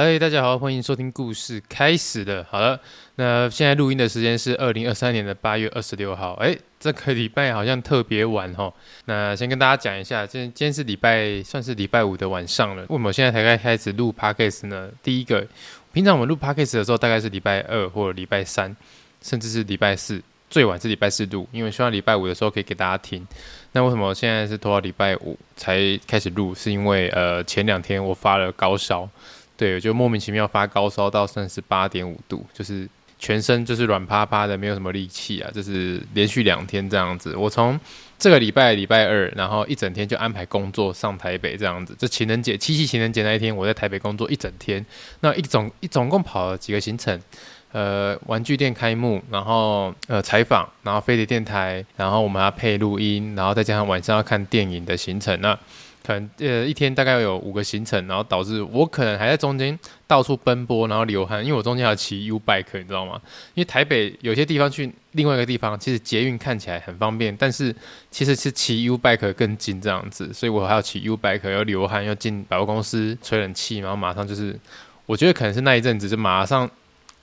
嗨，大家好，欢迎收听故事开始了。好了，那现在录音的时间是二零二三年的八月二十六号。哎，这个礼拜好像特别晚哈。那先跟大家讲一下，今今天是礼拜，算是礼拜五的晚上了。为什么现在才开开始录 Podcast 呢？第一个，平常我们录 Podcast 的时候，大概是礼拜二或者礼拜三，甚至是礼拜四，最晚是礼拜四录，因为希望礼拜五的时候可以给大家听。那为什么现在是拖到礼拜五才开始录？是因为呃前两天我发了高烧。对，就莫名其妙发高烧到三十八点五度，就是全身就是软趴趴的，没有什么力气啊，就是连续两天这样子。我从这个礼拜礼拜二，然后一整天就安排工作上台北这样子。就情人节七夕情人节那一天，我在台北工作一整天。那一总一总共跑了几个行程？呃，玩具店开幕，然后呃采访，然后飞碟电台，然后我们要配录音，然后再加上晚上要看电影的行程。那可能呃一天大概有五个行程，然后导致我可能还在中间到处奔波，然后流汗，因为我中间还要骑 U bike，你知道吗？因为台北有些地方去另外一个地方，其实捷运看起来很方便，但是其实是骑 U bike 更近这样子，所以我还要骑 U bike，要流汗，要进百货公司吹冷气，然后马上就是，我觉得可能是那一阵子就马上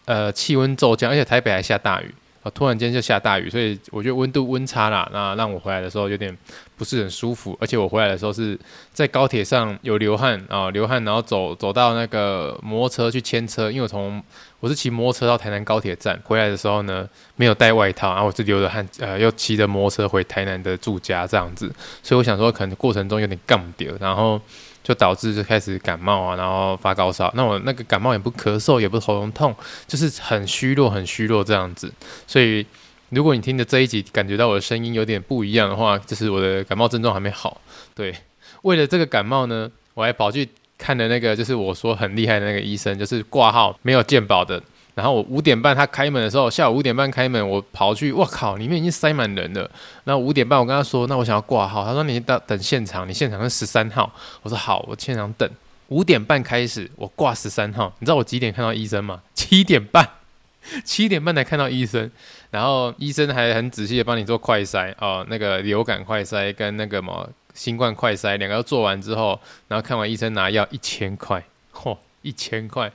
呃气温骤降，而且台北还下大雨。突然间就下大雨，所以我觉得温度温差啦，那让我回来的时候有点不是很舒服，而且我回来的时候是在高铁上有流汗啊，流汗，然后走走到那个摩托车去牵车，因为我从我是骑摩托车到台南高铁站，回来的时候呢没有带外套，然后我是流着汗，呃，又骑着摩托车回台南的住家这样子，所以我想说可能过程中有点杠掉，然后。就导致就开始感冒啊，然后发高烧。那我那个感冒也不咳嗽，也不喉咙痛，就是很虚弱，很虚弱这样子。所以如果你听的这一集感觉到我的声音有点不一样的话，就是我的感冒症状还没好。对，为了这个感冒呢，我还跑去看了那个，就是我说很厉害的那个医生，就是挂号没有健保的。然后我五点半他开门的时候，下午五点半开门，我跑去，我靠，里面已经塞满人了。那五点半我跟他说，那我想要挂号，他说你等等现场，你现场是十三号。我说好，我现场等。五点半开始，我挂十三号。你知道我几点看到医生吗？七点半，七点半才看到医生。然后医生还很仔细的帮你做快筛哦，那个流感快筛跟那个什么新冠快筛两个做完之后，然后看完医生拿药一千块，嚯，一千块。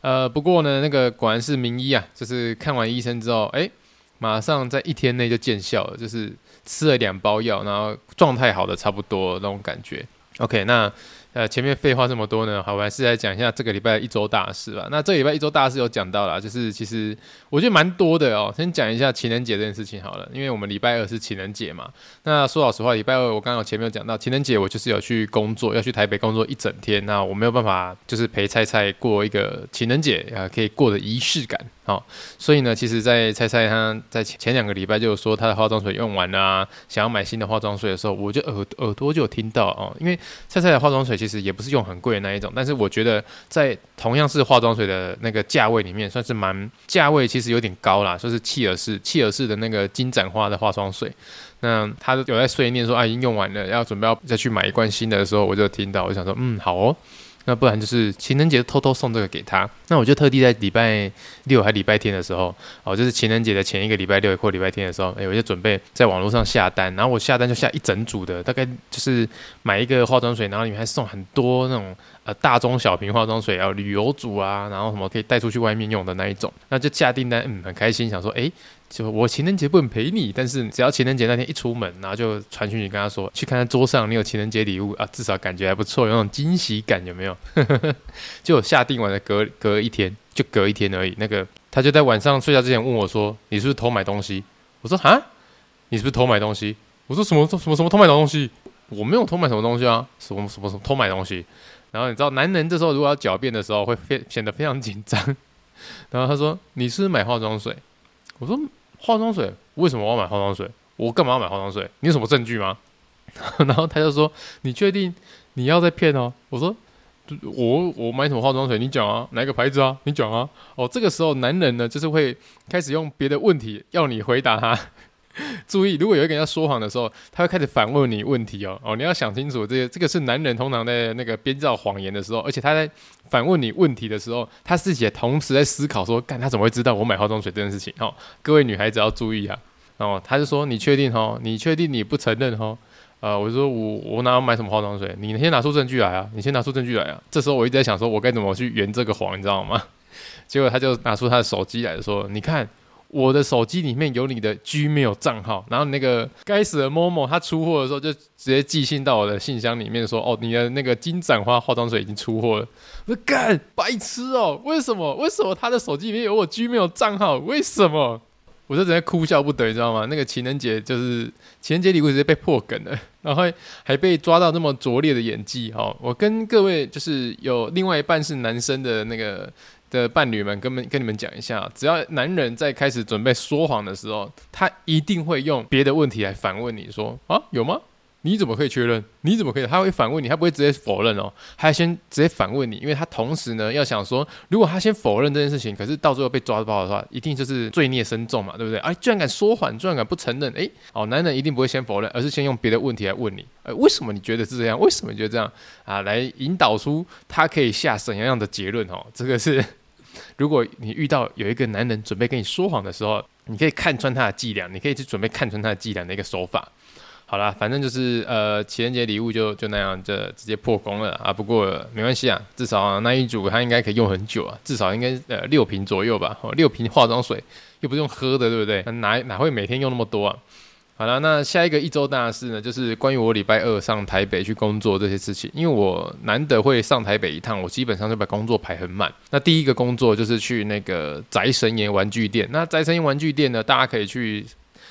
呃，不过呢，那个果然是名医啊，就是看完医生之后，哎，马上在一天内就见效了，就是吃了两包药，然后状态好的差不多那种感觉。OK，那。呃，前面废话这么多呢，好，我还是来讲一下这个礼拜一周大事吧。那这个礼拜一周大事有讲到啦，就是其实我觉得蛮多的哦。先讲一下情人节这件事情好了，因为我们礼拜二是情人节嘛。那说老实话，礼拜二我刚刚前面有讲到情人节，我就是有去工作，要去台北工作一整天，那我没有办法就是陪菜菜过一个情人节啊，可以过的仪式感。好，所以呢，其实，在菜菜他在前前两个礼拜就说他的化妆水用完了，想要买新的化妆水的时候，我就耳耳朵就有听到哦，因为菜菜的化妆水其实也不是用很贵的那一种，但是我觉得在同样是化妆水的那个价位里面，算是蛮价位其实有点高啦，就是契尔氏契尔氏的那个金盏花的化妆水，那他有在碎念说啊，已经用完了，要准备要再去买一罐新的的时候，我就听到，我想说，嗯，好哦。那不然就是情人节偷偷送这个给他，那我就特地在礼拜六还礼拜天的时候，哦，就是情人节的前一个礼拜六或礼拜天的时候，哎，我就准备在网络上下单，然后我下单就下一整组的，大概就是买一个化妆水，然后里面还送很多那种呃大中小瓶化妆水啊，旅游组啊，然后什么可以带出去外面用的那一种，那就下订单，嗯，很开心，想说，哎。就我情人节不能陪你，但是只要情人节那天一出门，然后就传讯息跟他说，去看看桌上你有情人节礼物啊，至少感觉还不错，有那种惊喜感，有没有？就下定完了，隔隔一天，就隔一天而已。那个他就在晚上睡觉之前问我说：“你是不是偷买东西？”我说：“啊，你是不是偷买东西？”我说：“什么什么什么偷买东西？我没有偷买什么东西啊，什么什么什么偷买东西？”然后你知道，男人这时候如果要狡辩的时候，会非显得非常紧张。然后他说：“你是不是买化妆水？”我说。化妆水？为什么我要买化妆水？我干嘛要买化妆水？你有什么证据吗？然后他就说：“你确定你要在骗哦？”我说：“我我买什么化妆水？你讲啊，哪个牌子啊？你讲啊。”哦，这个时候男人呢，就是会开始用别的问题要你回答他。注意，如果有一个人要说谎的时候，他会开始反问你问题哦。哦，你要想清楚，这个这个是男人通常在那个编造谎言的时候，而且他在反问你问题的时候，他自己也同时在思考说，干他怎么会知道我买化妆水这件事情？哦，各位女孩子要注意啊。哦，他就说，你确定哦？你确定你不承认哦？呃，我就说我我哪有买什么化妆水？你先拿出证据来啊！你先拿出证据来啊！这时候我一直在想说，我该怎么去圆这个谎，你知道吗？结果他就拿出他的手机来说，你看。我的手机里面有你的 Gmail 账号，然后那个该死的 Momo 他出货的时候就直接寄信到我的信箱里面说，哦，你的那个金盏花化妆水已经出货了。我说干，白痴哦，为什么？为什么他的手机里面有我 Gmail 账号？为什么？我就直接哭笑不得，你知道吗？那个情人节就是情人节礼物直接被破梗了，然后还，被抓到那么拙劣的演技。哈，我跟各位就是有另外一半是男生的那个。的伴侣们，跟们跟你们讲一下，只要男人在开始准备说谎的时候，他一定会用别的问题来反问你说啊，有吗？你怎么可以确认？你怎么可以？他会反问你，他不会直接否认哦，他先直接反问你，因为他同时呢要想说，如果他先否认这件事情，可是到最后被抓包的话，一定就是罪孽深重嘛，对不对？哎，居然敢说谎，居然敢不承认，哎，哦，男人一定不会先否认，而是先用别的问题来问你，哎，为什么你觉得是这样？为什么你觉得这样啊？来引导出他可以下怎样样的结论哦？这个是。如果你遇到有一个男人准备跟你说谎的时候，你可以看穿他的伎俩，你可以去准备看穿他的伎俩的一个手法。好啦，反正就是呃，情人节礼物就就那样，就直接破功了啊。不过没关系啊，至少、那一组他应该可以用很久啊，至少应该呃六瓶左右吧。六瓶化妆水又不是用喝的，对不对？哪哪会每天用那么多啊？好了，那下一个一周大事呢，就是关于我礼拜二上台北去工作这些事情。因为我难得会上台北一趟，我基本上就把工作排很满。那第一个工作就是去那个宅神爷玩具店。那宅神爷玩具店呢，大家可以去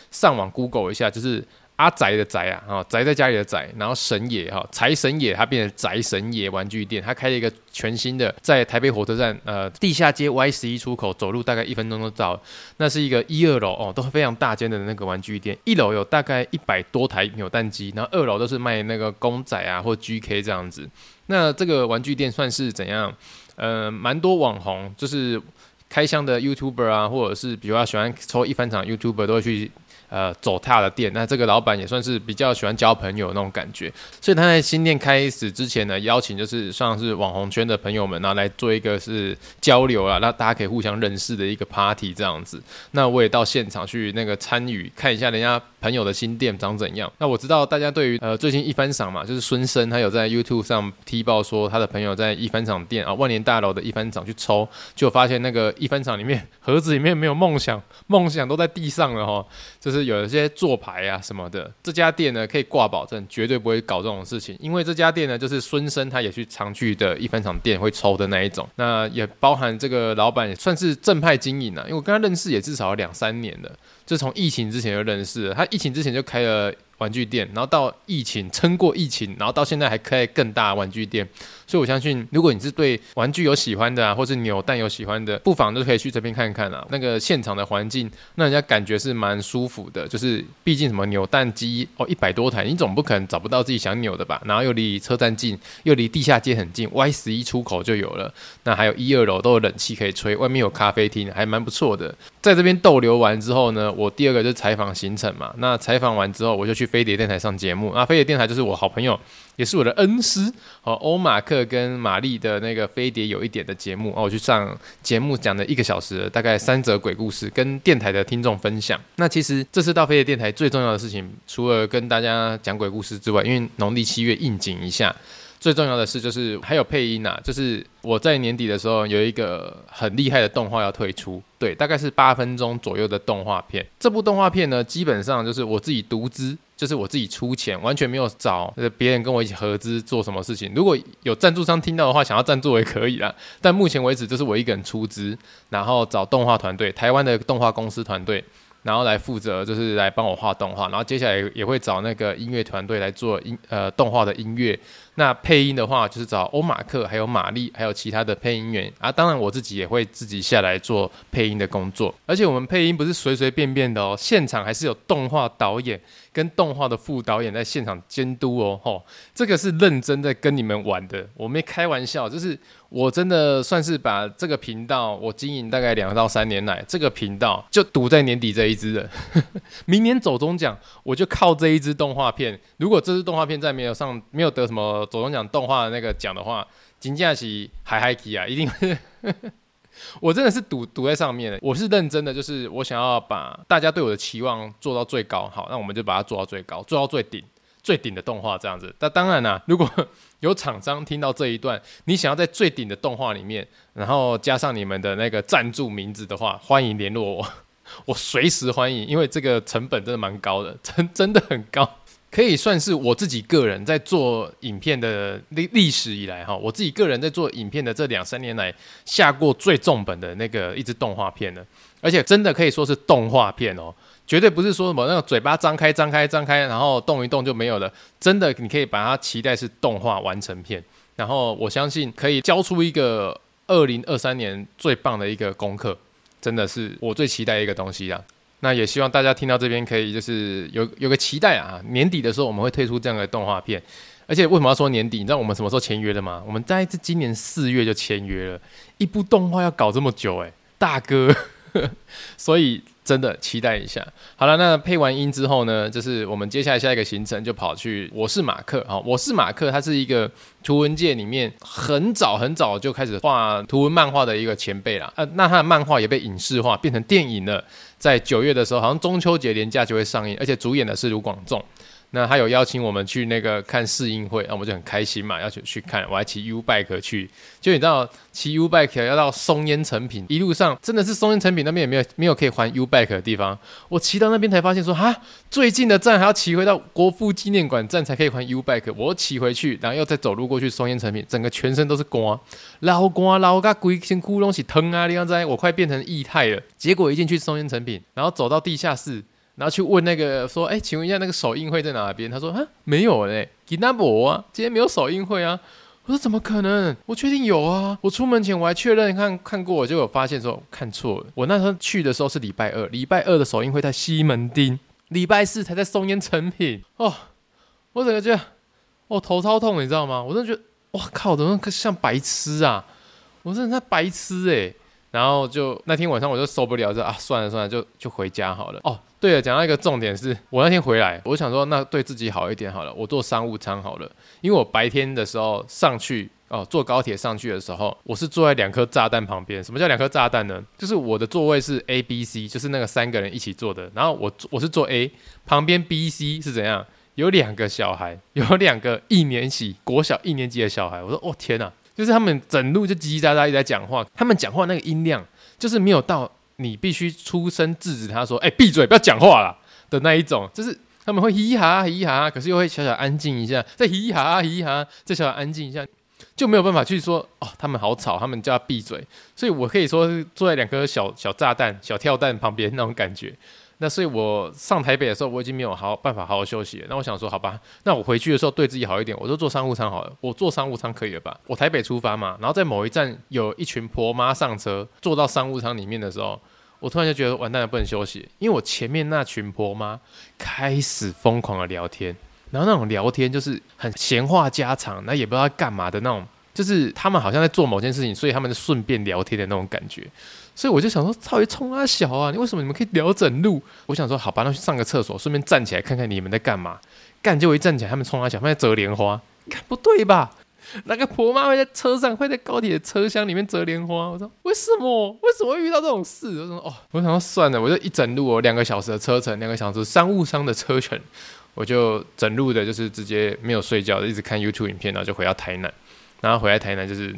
上网 Google 一下，就是。阿宅的宅啊，哈，宅在家里的宅，然后神野哈，财神爷，他变成宅神爷玩具店，他开了一个全新的，在台北火车站呃地下街 Y 十一出口，走路大概一分钟就到。那是一个一二楼哦，都非常大间的那个玩具店，一楼有大概一百多台扭蛋机，然后二楼都是卖那个公仔啊或 GK 这样子。那这个玩具店算是怎样？呃，蛮多网红，就是开箱的 YouTuber 啊，或者是比如说喜欢抽一番赏 YouTuber 都会去。呃，走踏的店，那这个老板也算是比较喜欢交朋友那种感觉，所以他在新店开始之前呢，邀请就是算是网红圈的朋友们，然后来做一个是交流啊，那大家可以互相认识的一个 party 这样子。那我也到现场去那个参与，看一下人家朋友的新店长怎样。那我知道大家对于呃最近一番赏嘛，就是孙生他有在 YouTube 上踢爆说他的朋友在一番赏店啊万年大楼的一番赏去抽，就发现那个一番赏里面盒子里面没有梦想，梦想都在地上了哈，就是。有一些做牌啊什么的，这家店呢可以挂保证，绝对不会搞这种事情。因为这家店呢，就是孙生他也去常去的一分厂店会抽的那一种。那也包含这个老板也算是正派经营啊，因为我跟他认识也至少两三年了，就从疫情之前就认识了。他疫情之前就开了玩具店，然后到疫情撑过疫情，然后到现在还开更大玩具店。所以我相信，如果你是对玩具有喜欢的啊，或是扭蛋有喜欢的，不妨都可以去这边看看啊。那个现场的环境，让人家感觉是蛮舒服的。就是毕竟什么扭蛋机哦，一百多台，你总不可能找不到自己想扭的吧？然后又离车站近，又离地下街很近，Y 十一出口就有了。那还有一二楼都有冷气可以吹，外面有咖啡厅，还蛮不错的。在这边逗留完之后呢，我第二个就是采访行程嘛。那采访完之后，我就去飞碟电台上节目。那飞碟电台就是我好朋友。也是我的恩师哦，欧马克跟玛丽的那个飞碟有一点的节目哦，我去上节目讲了一个小时，大概三则鬼故事跟电台的听众分享。那其实这次到飞碟电台最重要的事情，除了跟大家讲鬼故事之外，因为农历七月应景一下。最重要的是，就是还有配音呐、啊，就是我在年底的时候有一个很厉害的动画要推出，对，大概是八分钟左右的动画片。这部动画片呢，基本上就是我自己独资，就是我自己出钱，完全没有找别人跟我一起合资做什么事情。如果有赞助商听到的话，想要赞助也可以啦。但目前为止，就是我一个人出资，然后找动画团队，台湾的动画公司团队。然后来负责，就是来帮我画动画，然后接下来也会找那个音乐团队来做音呃动画的音乐。那配音的话，就是找欧马克、还有玛丽，还有其他的配音员啊。当然我自己也会自己下来做配音的工作。而且我们配音不是随随便便的哦，现场还是有动画导演跟动画的副导演在现场监督哦。吼，这个是认真在跟你们玩的，我没开玩笑，就是。我真的算是把这个频道，我经营大概两到三年来，这个频道就赌在年底这一支了。明年走中奖，我就靠这一支动画片。如果这支动画片再没有上，没有得什么走中奖动画的那个奖的话，金价起还嗨起啊！一定会，我真的是赌赌在上面的。我是认真的，就是我想要把大家对我的期望做到最高。好，那我们就把它做到最高，做到最顶。最顶的动画这样子。那当然啦、如果有厂商听到这一段，你想要在最顶的动画里面，然后加上你们的那个赞助名字的话，欢迎联络我，我随时欢迎，因为这个成本真的蛮高的，真真的很高。可以算是我自己个人在做影片的历历史以来哈，我自己个人在做影片的这两三年来下过最重本的那个一支动画片了，而且真的可以说是动画片哦，绝对不是说什么那个嘴巴张开张开张开，然后动一动就没有了，真的你可以把它期待是动画完成片，然后我相信可以交出一个二零二三年最棒的一个功课，真的是我最期待一个东西啊。那也希望大家听到这边可以就是有有个期待啊，年底的时候我们会推出这样的动画片，而且为什么要说年底？你知道我们什么时候签约的吗？我们在这今年四月就签约了，一部动画要搞这么久诶、大哥，所以。真的期待一下。好了，那配完音之后呢，就是我们接下来下一个行程就跑去《我是马克》啊，《我是马克》它是一个图文界里面很早很早就开始画图文漫画的一个前辈啦。呃，那他的漫画也被影视化，变成电影了，在九月的时候，好像中秋节连假就会上映，而且主演的是卢广仲。那他有邀请我们去那个看试映会，那我们就很开心嘛，要去去看。我还骑 U bike 去，就你知道骑 U bike 要到松烟成品，一路上真的是松烟成品那边也没有没有可以还 U bike 的地方。我骑到那边才发现说，哈，最近的站还要骑回到国父纪念馆站才可以还 U bike。我骑回去，然后又再走路过去松烟成品，整个全身都是光，老光老个鬼先窟窿起疼啊！你刚才我快变成液态了。结果一进去松烟成品，然后走到地下室。然后去问那个说，哎，请问一下那个首映会在哪边？他说，啊，没有嘞，吉纳博啊，今天没有首映会啊。我说怎么可能？我确定有啊。我出门前我还确认看看过，我就有发现说看错了。我那时候去的时候是礼拜二，礼拜二的首映会在西门町，礼拜四才在松烟成品。哦，我整个觉得，哦，头超痛，你知道吗？我真的觉得，哇靠，怎么像白痴啊？我真的在白痴哎、然后就那天晚上我就受不了，就啊算了算了，就就回家好了。哦，对了，讲到一个重点是，我那天回来，我想说那对自己好一点好了，我坐商务舱好了，因为我白天的时候上去哦，坐高铁上去的时候，我是坐在两颗炸弹旁边。什么叫两颗炸弹呢？就是我的座位是 A、B、C，就是那个三个人一起坐的。然后我我是坐 A，旁边 B、C 是怎样？有两个小孩，有两个一年级国小一年级的小孩。我说哦天哪！就是他们整路就叽叽喳喳一直在讲话，他们讲话那个音量就是没有到你必须出声制止他说：“哎、欸，闭嘴，不要讲话了”的那一种。就是他们会嘻哈嘻哈，可是又会小小安静一下，再嘻哈嘻哈，再小小安静一下，就没有办法去说哦，他们好吵，他们叫他闭嘴。所以我可以说是坐在两颗小小炸弹、小跳弹旁边那种感觉。那所以，我上台北的时候，我已经没有好办法好好休息了。那我想说，好吧，那我回去的时候对自己好一点，我就坐商务舱好了。我坐商务舱可以了吧？我台北出发嘛，然后在某一站有一群婆妈上车，坐到商务舱里面的时候，我突然就觉得完蛋了，不能休息，因为我前面那群婆妈开始疯狂的聊天，然后那种聊天就是很闲话家常，那也不知道干嘛的那种，就是他们好像在做某件事情，所以他们就顺便聊天的那种感觉。所以我就想说，操，你冲啊小啊！你为什么你们可以聊整路？我想说，好吧，那去上个厕所，顺便站起来看看你们在干嘛。干，结果一站起来，他们冲啊小，他们在折莲花。看不对吧？那个婆妈会在车上，会在高铁的车厢里面折莲花。我说，为什么？为什么会遇到这种事？我说，哦，我想说算了，我就一整路哦，两个小时的车程，两个小时商务舱的车程，我就整路的就是直接没有睡觉，一直看 YouTube 影片，然后就回到台南。然后回来台南就是。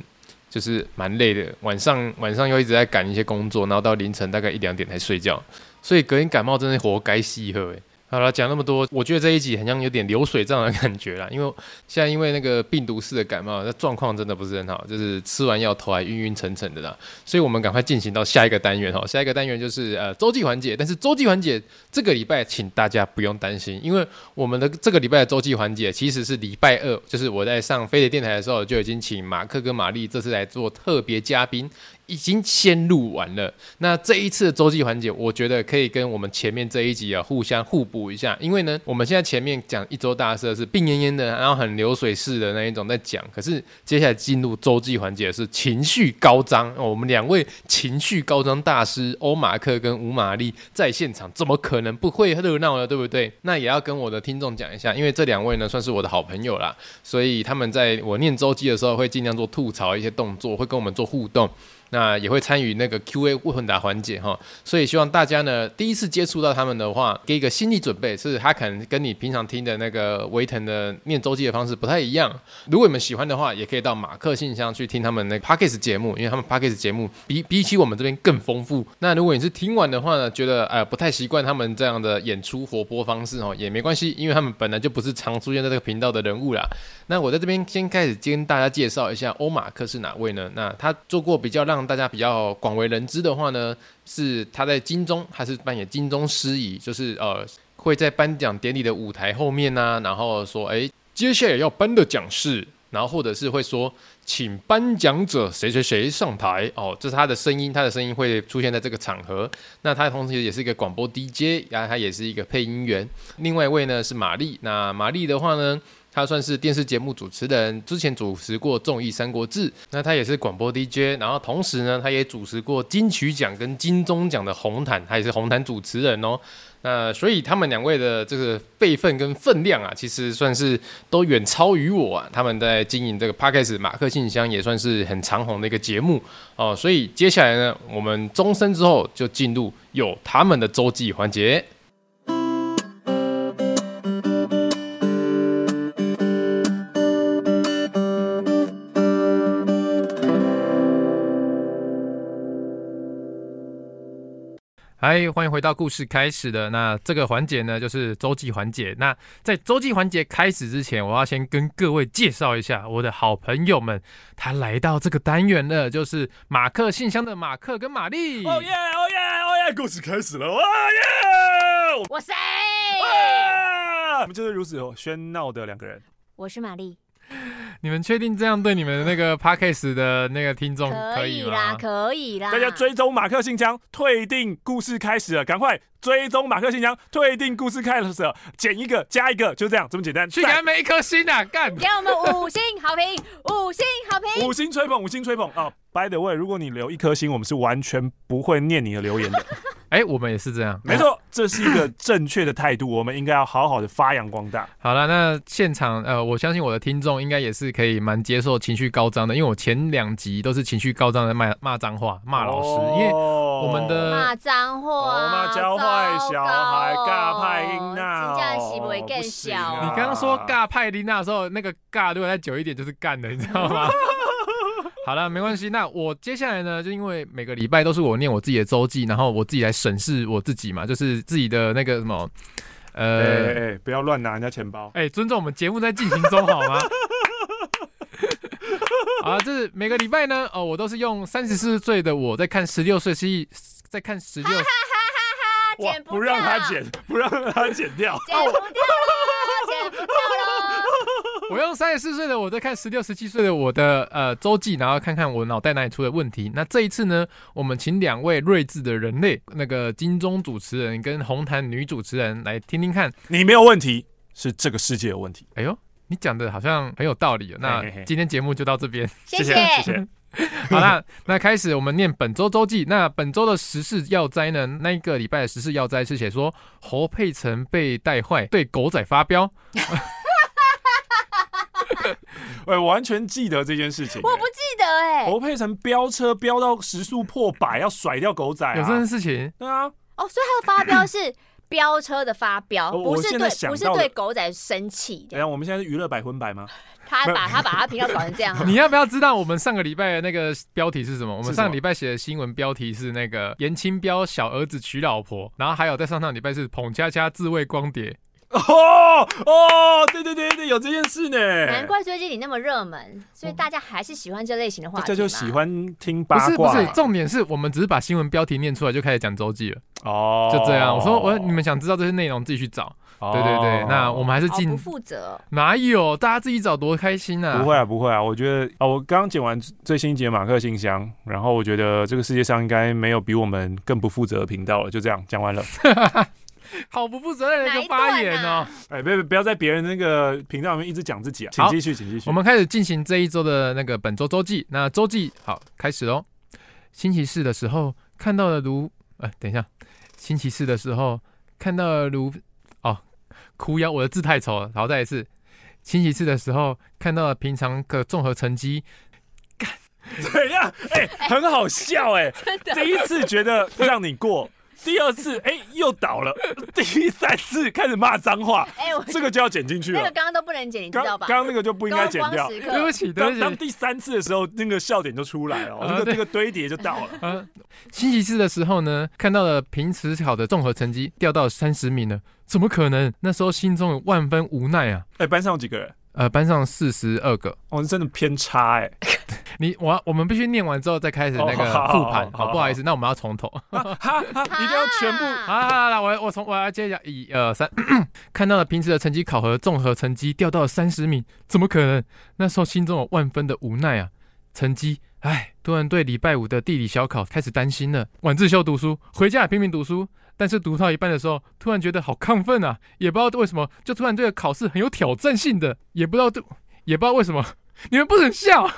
就是蛮累的，晚上晚上又一直在赶一些工作，然后到凌晨大概一两点才睡觉，所以隔天感冒真的活该细喝诶。好了，讲那么多，我觉得这一集好像有点流水账的感觉啦。因为现在因为那个病毒式的感冒，那状况真的不是很好，就是吃完药头还晕晕沉沉的啦。所以我们赶快进行到下一个单元哈。下一个单元就是呃周记环节，但是周记环节这个礼拜请大家不用担心，因为我们的这个礼拜的周记环节其实是礼拜二，就是我在上飞碟电台的时候就已经请马克跟玛丽这次来做特别嘉宾。已经先录完了，那这一次的周记环节，我觉得可以跟我们前面这一集啊互相互补一下，因为呢，我们现在前面讲一周大事是病恹恹的，然后很流水式的那一种在讲，可是接下来进入周记环节是情绪高涨，我们两位情绪高涨大师欧马克跟吴玛丽在现场，怎么可能不会热闹呢？对不对？那也要跟我的听众讲一下，因为这两位呢算是我的好朋友啦，所以他们在我念周记的时候会尽量做吐槽一些动作，会跟我们做互动。那也会参与那个 Q&A 问答环节哈，所以希望大家呢第一次接触到他们的话，给一个心理准备，是他可能跟你平常听的那个维腾的念周记的方式不太一样。如果你们喜欢的话，也可以到马克信箱去听他们那个 Podcast 节目，因为他们 Podcast 节目比比起我们这边更丰富。那如果你是听完的话呢，觉得呃不太习惯他们这样的演出活泼方式哦，也没关系，因为他们本来就不是常出现在这个频道的人物啦。那我在这边先开始跟大家介绍一下欧马克是哪位呢？那他做过比较让大家比较广为人知的话呢，是他在金钟，他是扮演金钟司仪，就是呃会在颁奖典礼的舞台后面呢、啊，然后说，哎，接下来要颁的奖是，然后或者是会说，请颁奖者谁谁谁上台哦，这是他的声音，他的声音会出现在这个场合。那他同时也是一个广播 DJ，然后他也是一个配音员。另外一位呢是玛丽，那玛丽的话呢，他算是电视节目主持人，之前主持过综艺《三国志》，那他也是广播 DJ，然后同时呢，他也主持过金曲奖跟金钟奖的红毯，他也是红毯主持人哦。那所以他们两位的这个辈分跟分量啊，其实算是都远超于我啊。他们在经营这个 Podcast 马克信箱也算是很长红的一个节目哦。所以接下来呢，我们钟声之后就进入有他们的周记环节。嗨，欢迎回到故事开始的那这个环节呢，就是周记环节。那在周记环节开始之前，我要先跟各位介绍一下我的好朋友们，他来到这个单元了，就是马克信箱的马克跟玛丽。哦耶，哦耶，哦耶，故事开始了，哦耶！我谁？我们就是如此喧闹的两个人。我是玛丽。你们确定这样对你们那个 Podcast 的那个听众可以啦？可以啦！大家追踪马克信箱，退订故事开始了，赶快追踪马克新娘，退订故事开始了，减一个加一个，就这样这么简单。去给他们一颗心啊！干！给我们五星好评，五星好评，五星吹捧，五星吹捧啊！Oh，By the way，如果你留一颗星，我们是完全不会念你的留言的。哎、欸，我们也是这样，没错，这是一个正确的态度，我们应该要好好的发扬光大。好了，那现场呃，我相信我的听众应该也是可以蛮接受情绪高涨的，因为我前两集都是情绪高涨的骂骂脏话，骂老师，哦、因为我们的骂脏话，骂教坏小孩，尬派琳娜，这样行为更小。你刚刚说尬派琳娜的时候，那个尬如果再久一点就是干的，你知道吗？好了，没关系。那我接下来呢，就因为每个礼拜都是我念我自己的周记，然后我自己来审视我自己嘛，就是自己的那个什么，呃，欸欸欸、不要乱拿人家钱包。哎、欸，尊重我们节目在进行中，好吗？啊，就是每个礼拜呢，哦，我都是用三十四岁的我在看十六岁，是在看十六，哇，不让他剪，不让他剪掉，剪不掉了，剪不掉了。我用三十四岁的我在看十六、十七岁的我的呃周记，然后看看我脑袋哪里出了问题。那这一次呢，我们请两位睿智的人类，那个金钟主持人跟红毯女主持人来听听看。你没有问题，是这个世界有问题。哎呦，你讲的好像很有道理。那今天节目就到这边，谢谢谢谢。好啦，那开始我们念本周周记。那本周的时事要灾呢？那一个礼拜的时事要灾是写说侯佩岑被带坏，对狗仔发飙。我完全记得这件事情。我不记得哎。侯佩岑飙车飙到时速破百，要甩掉狗仔，有这件事情？对啊。哦，所以他的发飙是飙车的发飙，不是对，不是对狗仔生气。哎呀，我们现在是娱乐百分百吗？他把他把他频道搞成这样。你要不要知道我们上个礼拜的那个标题是什么？我们上个礼拜写的新闻标题是那个严清标小儿子娶老婆，然后还有在上上礼拜是彭佳佳自慰光碟。哦哦，对对对对，有这件事呢。难怪最近你那么热门，所以大家还是喜欢这类型的话题。这就喜欢听八卦。不是不是，重点是我们只是把新闻标题念出来就开始讲周记了。哦，就这样。我说我你们想知道这些内容自己去找。对对对，那我们还是尽不负责。哪有？大家自己找多开心啊！不会啊不会啊，我觉得啊，我刚刚剪完最新一集马克信箱，然后我觉得这个世界上应该没有比我们更不负责的频道了。就这样讲完了。好不负责任的一个发言哦！哎，别不要在别人那个频道里面一直讲自己啊！请继续，请继续。我们开始进行这一周的那个本周周记。那周记好开始喽。星期四的时候看到了卢，哎，等一下，星期四的时候看到了卢，哦，哭腰，我的字太丑了。然后，再一次，星期四的时候看到了平常的综合成绩，干，怎样？哎、欸，很好笑哎、欸，第一次觉得让你过。第二次，哎、欸，又倒了。第三次开始骂脏话，哎、欸，这个就要剪进去了。那个刚刚都不能剪，你知道吧？刚刚那个就不应该剪掉。对不起，对不起。当第三次的时候，那个笑点就出来了，那个那个堆叠就到了。啊，星期四的时候呢，看到了平时考的综合成绩掉到三十名了，怎么可能？那时候心中有万分无奈啊。哎、欸，班上有几个人？呃，班上四十二个，哦，真的偏差哎。你我我们必须念完之后再开始那个复盘，好不好意思？那我们要从头，一定要全部。好，好，好，我我从我要接一下，一二三，看到了平时的成绩考核综合成绩掉到了三十名，怎么可能？那时候心中有万分的无奈啊。成绩，哎，突然对礼拜五的地理小考开始担心了。晚自修读书，回家也拼命读书。但是读到一半的时候，突然觉得好亢奋啊！也不知道为什么，就突然对考试很有挑战性的，也不知道，也不知道为什么。你们不准笑！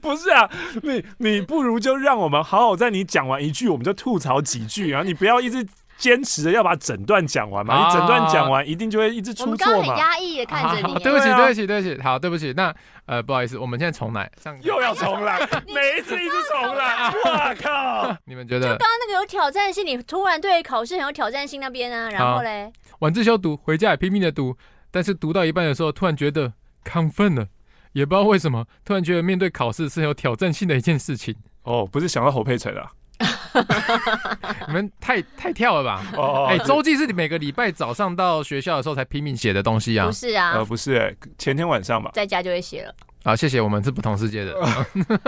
不是啊，你你不如就让我们好好在你讲完一句，我们就吐槽几句，啊你不要一直。坚持的要把整段讲完嘛？啊、你整段讲完，一定就会一直出错嘛。我们刚刚很压抑的看着你。对不起，对不起，对不起。好，对不起。那呃，不好意思，我们现在重来。上又要重来，每一次一直重来。我靠！你们觉得？就刚刚那个有挑战性，你突然对考试很有挑战性那边啊，然后嘞，晚自修读，回家也拼命的读，但是读到一半的时候，突然觉得亢奋了，也不知道为什么，突然觉得面对考试是很有挑战性的一件事情。哦，不是想到侯佩岑啊。你们太太跳了吧？哎，周记是你每个礼拜早上到学校的时候才拼命写的东西啊？不是啊，呃，不是，哎，前天晚上吧，在家就会写了。啊，谢谢，我们是不同世界的。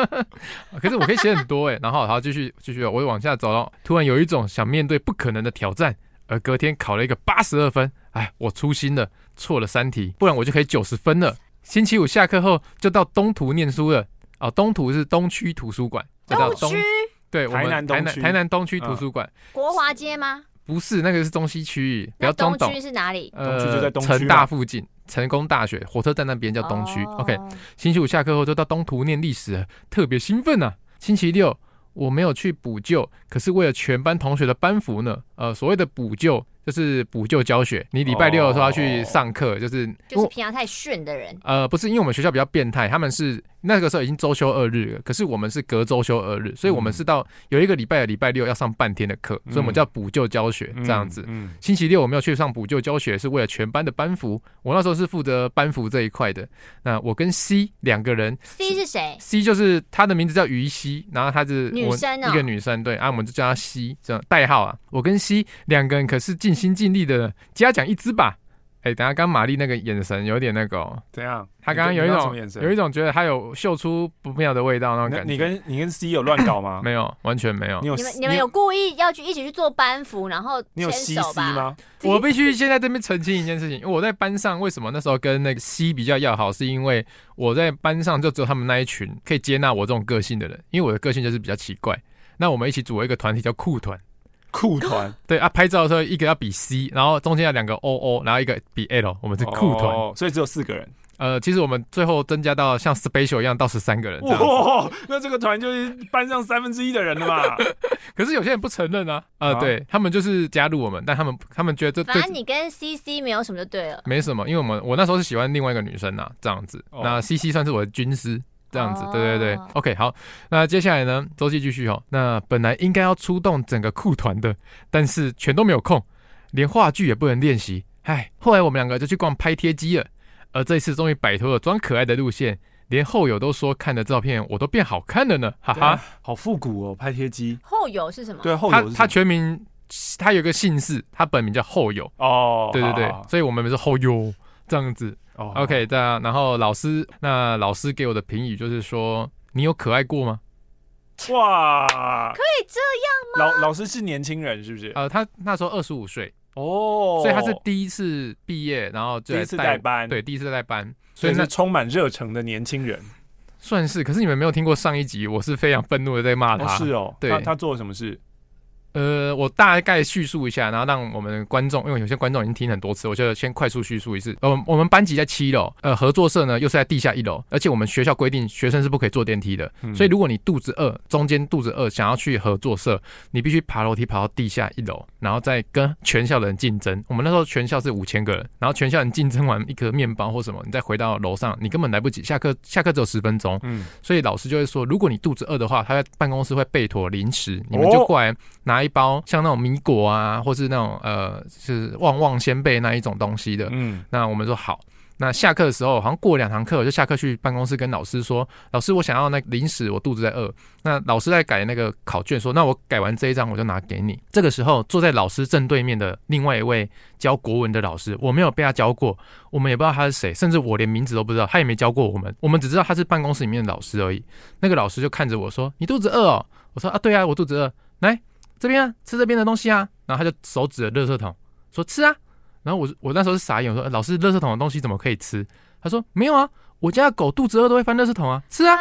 可是我可以写很多哎，然后好继续继续，我往下走了。突然有一种想面对不可能的挑战，而隔天考了一个八十二分，哎，我粗心了，错了三题，不然我就可以九十分了。星期五下课后就到东图念书了。哦，东图是东区图书馆，东区。对，我们台南台南台南东区图书馆，国华街吗？不是，那个是中西区域。比较东区是哪里？呃，东区就在东区成大附近，成功大学火车站那边叫东区。Oh. OK，星期五下课后就到东图念历史，特别兴奋啊！星期六我没有去补救，可是为了全班同学的班服呢。呃，所谓的补救。就是补救教学，你礼拜六的时候要去上课，就是就是平常太逊的人。呃，不是，因为我们学校比较变态，他们是那个时候已经周休二日了，可是我们是隔周休二日，所以我们是到有一个礼拜的礼拜六要上半天的课，所以我们叫补救教学这样子。星期六我们要去上补救教学，是为了全班的班服。我那时候是负责班服这一块的。那我跟 C 两个人，C 是谁？C 就是他的名字叫于西，然后他是女生一个女生，对，啊，我们就叫她 C 这样代号啊。我跟 C 两个人可是尽心尽力的嘉奖一支吧。哎，等下刚玛丽那个眼神有点那个，怎样？他刚刚有一种有一种觉得他有嗅出不妙的味道那种感觉。你跟你跟 C 有乱搞吗？没有，完全没有。你们你们有故意要去一起去做班服，然后你有 C C 吗？我必须先在这边澄清一件事情，因为我在班上为什么那时候跟那个 C 比较要好，是因为我在班上就只有他们那一群可以接纳我这种个性的人，因为我的个性就是比较奇怪。那我们一起组了一个团体叫酷团。酷团 对啊，拍照的时候一个要比 C，然后中间要两个 O O，然后一个比 L，我们是酷团，哦，所以只有四个人。呃，其实我们最后增加到像 Special 一样到十三个人。哇，那这个团就是班上三分之一的人了嘛？可是有些人不承认啊，呃，啊、对他们就是加入我们，但他们他们觉得这反正你跟 CC 没有什么就对了，没什么，因为我们我那时候是喜欢另外一个女生呐，这样子，哦、那 CC 算是我的军师。这样子，对对对，OK，好，那接下来呢，周记继续哦。那本来应该要出动整个酷团的，但是全都没有空，连话剧也不能练习。唉，后来我们两个就去逛拍贴机了，而这一次终于摆脱了装可爱的路线，连后友都说看的照片我都变好看了呢，哈哈，好复古哦，拍贴机。后友是什么？对，后友他他全名他有个姓氏，他本名叫后友哦，对对对，所以我们是后友这样子。Oh, OK，对啊，然后老师，那老师给我的评语就是说，你有可爱过吗？哇，可以这样吗？老老师是年轻人是不是？呃，他那时候二十五岁哦，oh, 所以他是第一次毕业，然后就第一次带班，对，第一次带班，所以是充满热忱的年轻人，算是。可是你们没有听过上一集，我是非常愤怒的在骂他，哦是哦，对，他他做了什么事？呃，我大概叙述一下，然后让我们观众，因为有些观众已经听很多次，我就先快速叙述一次。呃，我们班级在七楼，呃，合作社呢又是在地下一楼，而且我们学校规定学生是不可以坐电梯的，嗯、所以如果你肚子饿，中间肚子饿想要去合作社，你必须爬楼梯爬到地下一楼，然后再跟全校的人竞争。我们那时候全校是五千个人，然后全校人竞争完一颗面包或什么，你再回到楼上，你根本来不及。下课下课只有十分钟，嗯，所以老师就会说，如果你肚子饿的话，他在办公室会备妥零食，你们就过来拿一包像那种。米果啊，或是那种呃，是旺旺仙贝那一种东西的。嗯，那我们说好。那下课的时候，好像过两堂课，我就下课去办公室跟老师说：“老师，我想要那个零食，我肚子在饿。”那老师在改那个考卷，说：“那我改完这一张，我就拿给你。”这个时候，坐在老师正对面的另外一位教国文的老师，我没有被他教过，我们也不知道他是谁，甚至我连名字都不知道，他也没教过我们，我们只知道他是办公室里面的老师而已。那个老师就看着我说：“你肚子饿哦？”我说：“啊，对啊，我肚子饿。”来。这边啊，吃这边的东西啊，然后他就手指着垃圾桶，说吃啊。然后我我那时候是傻眼，我说老师，垃圾桶的东西怎么可以吃？他说没有啊，我家的狗肚子饿都会翻垃圾桶啊，吃啊，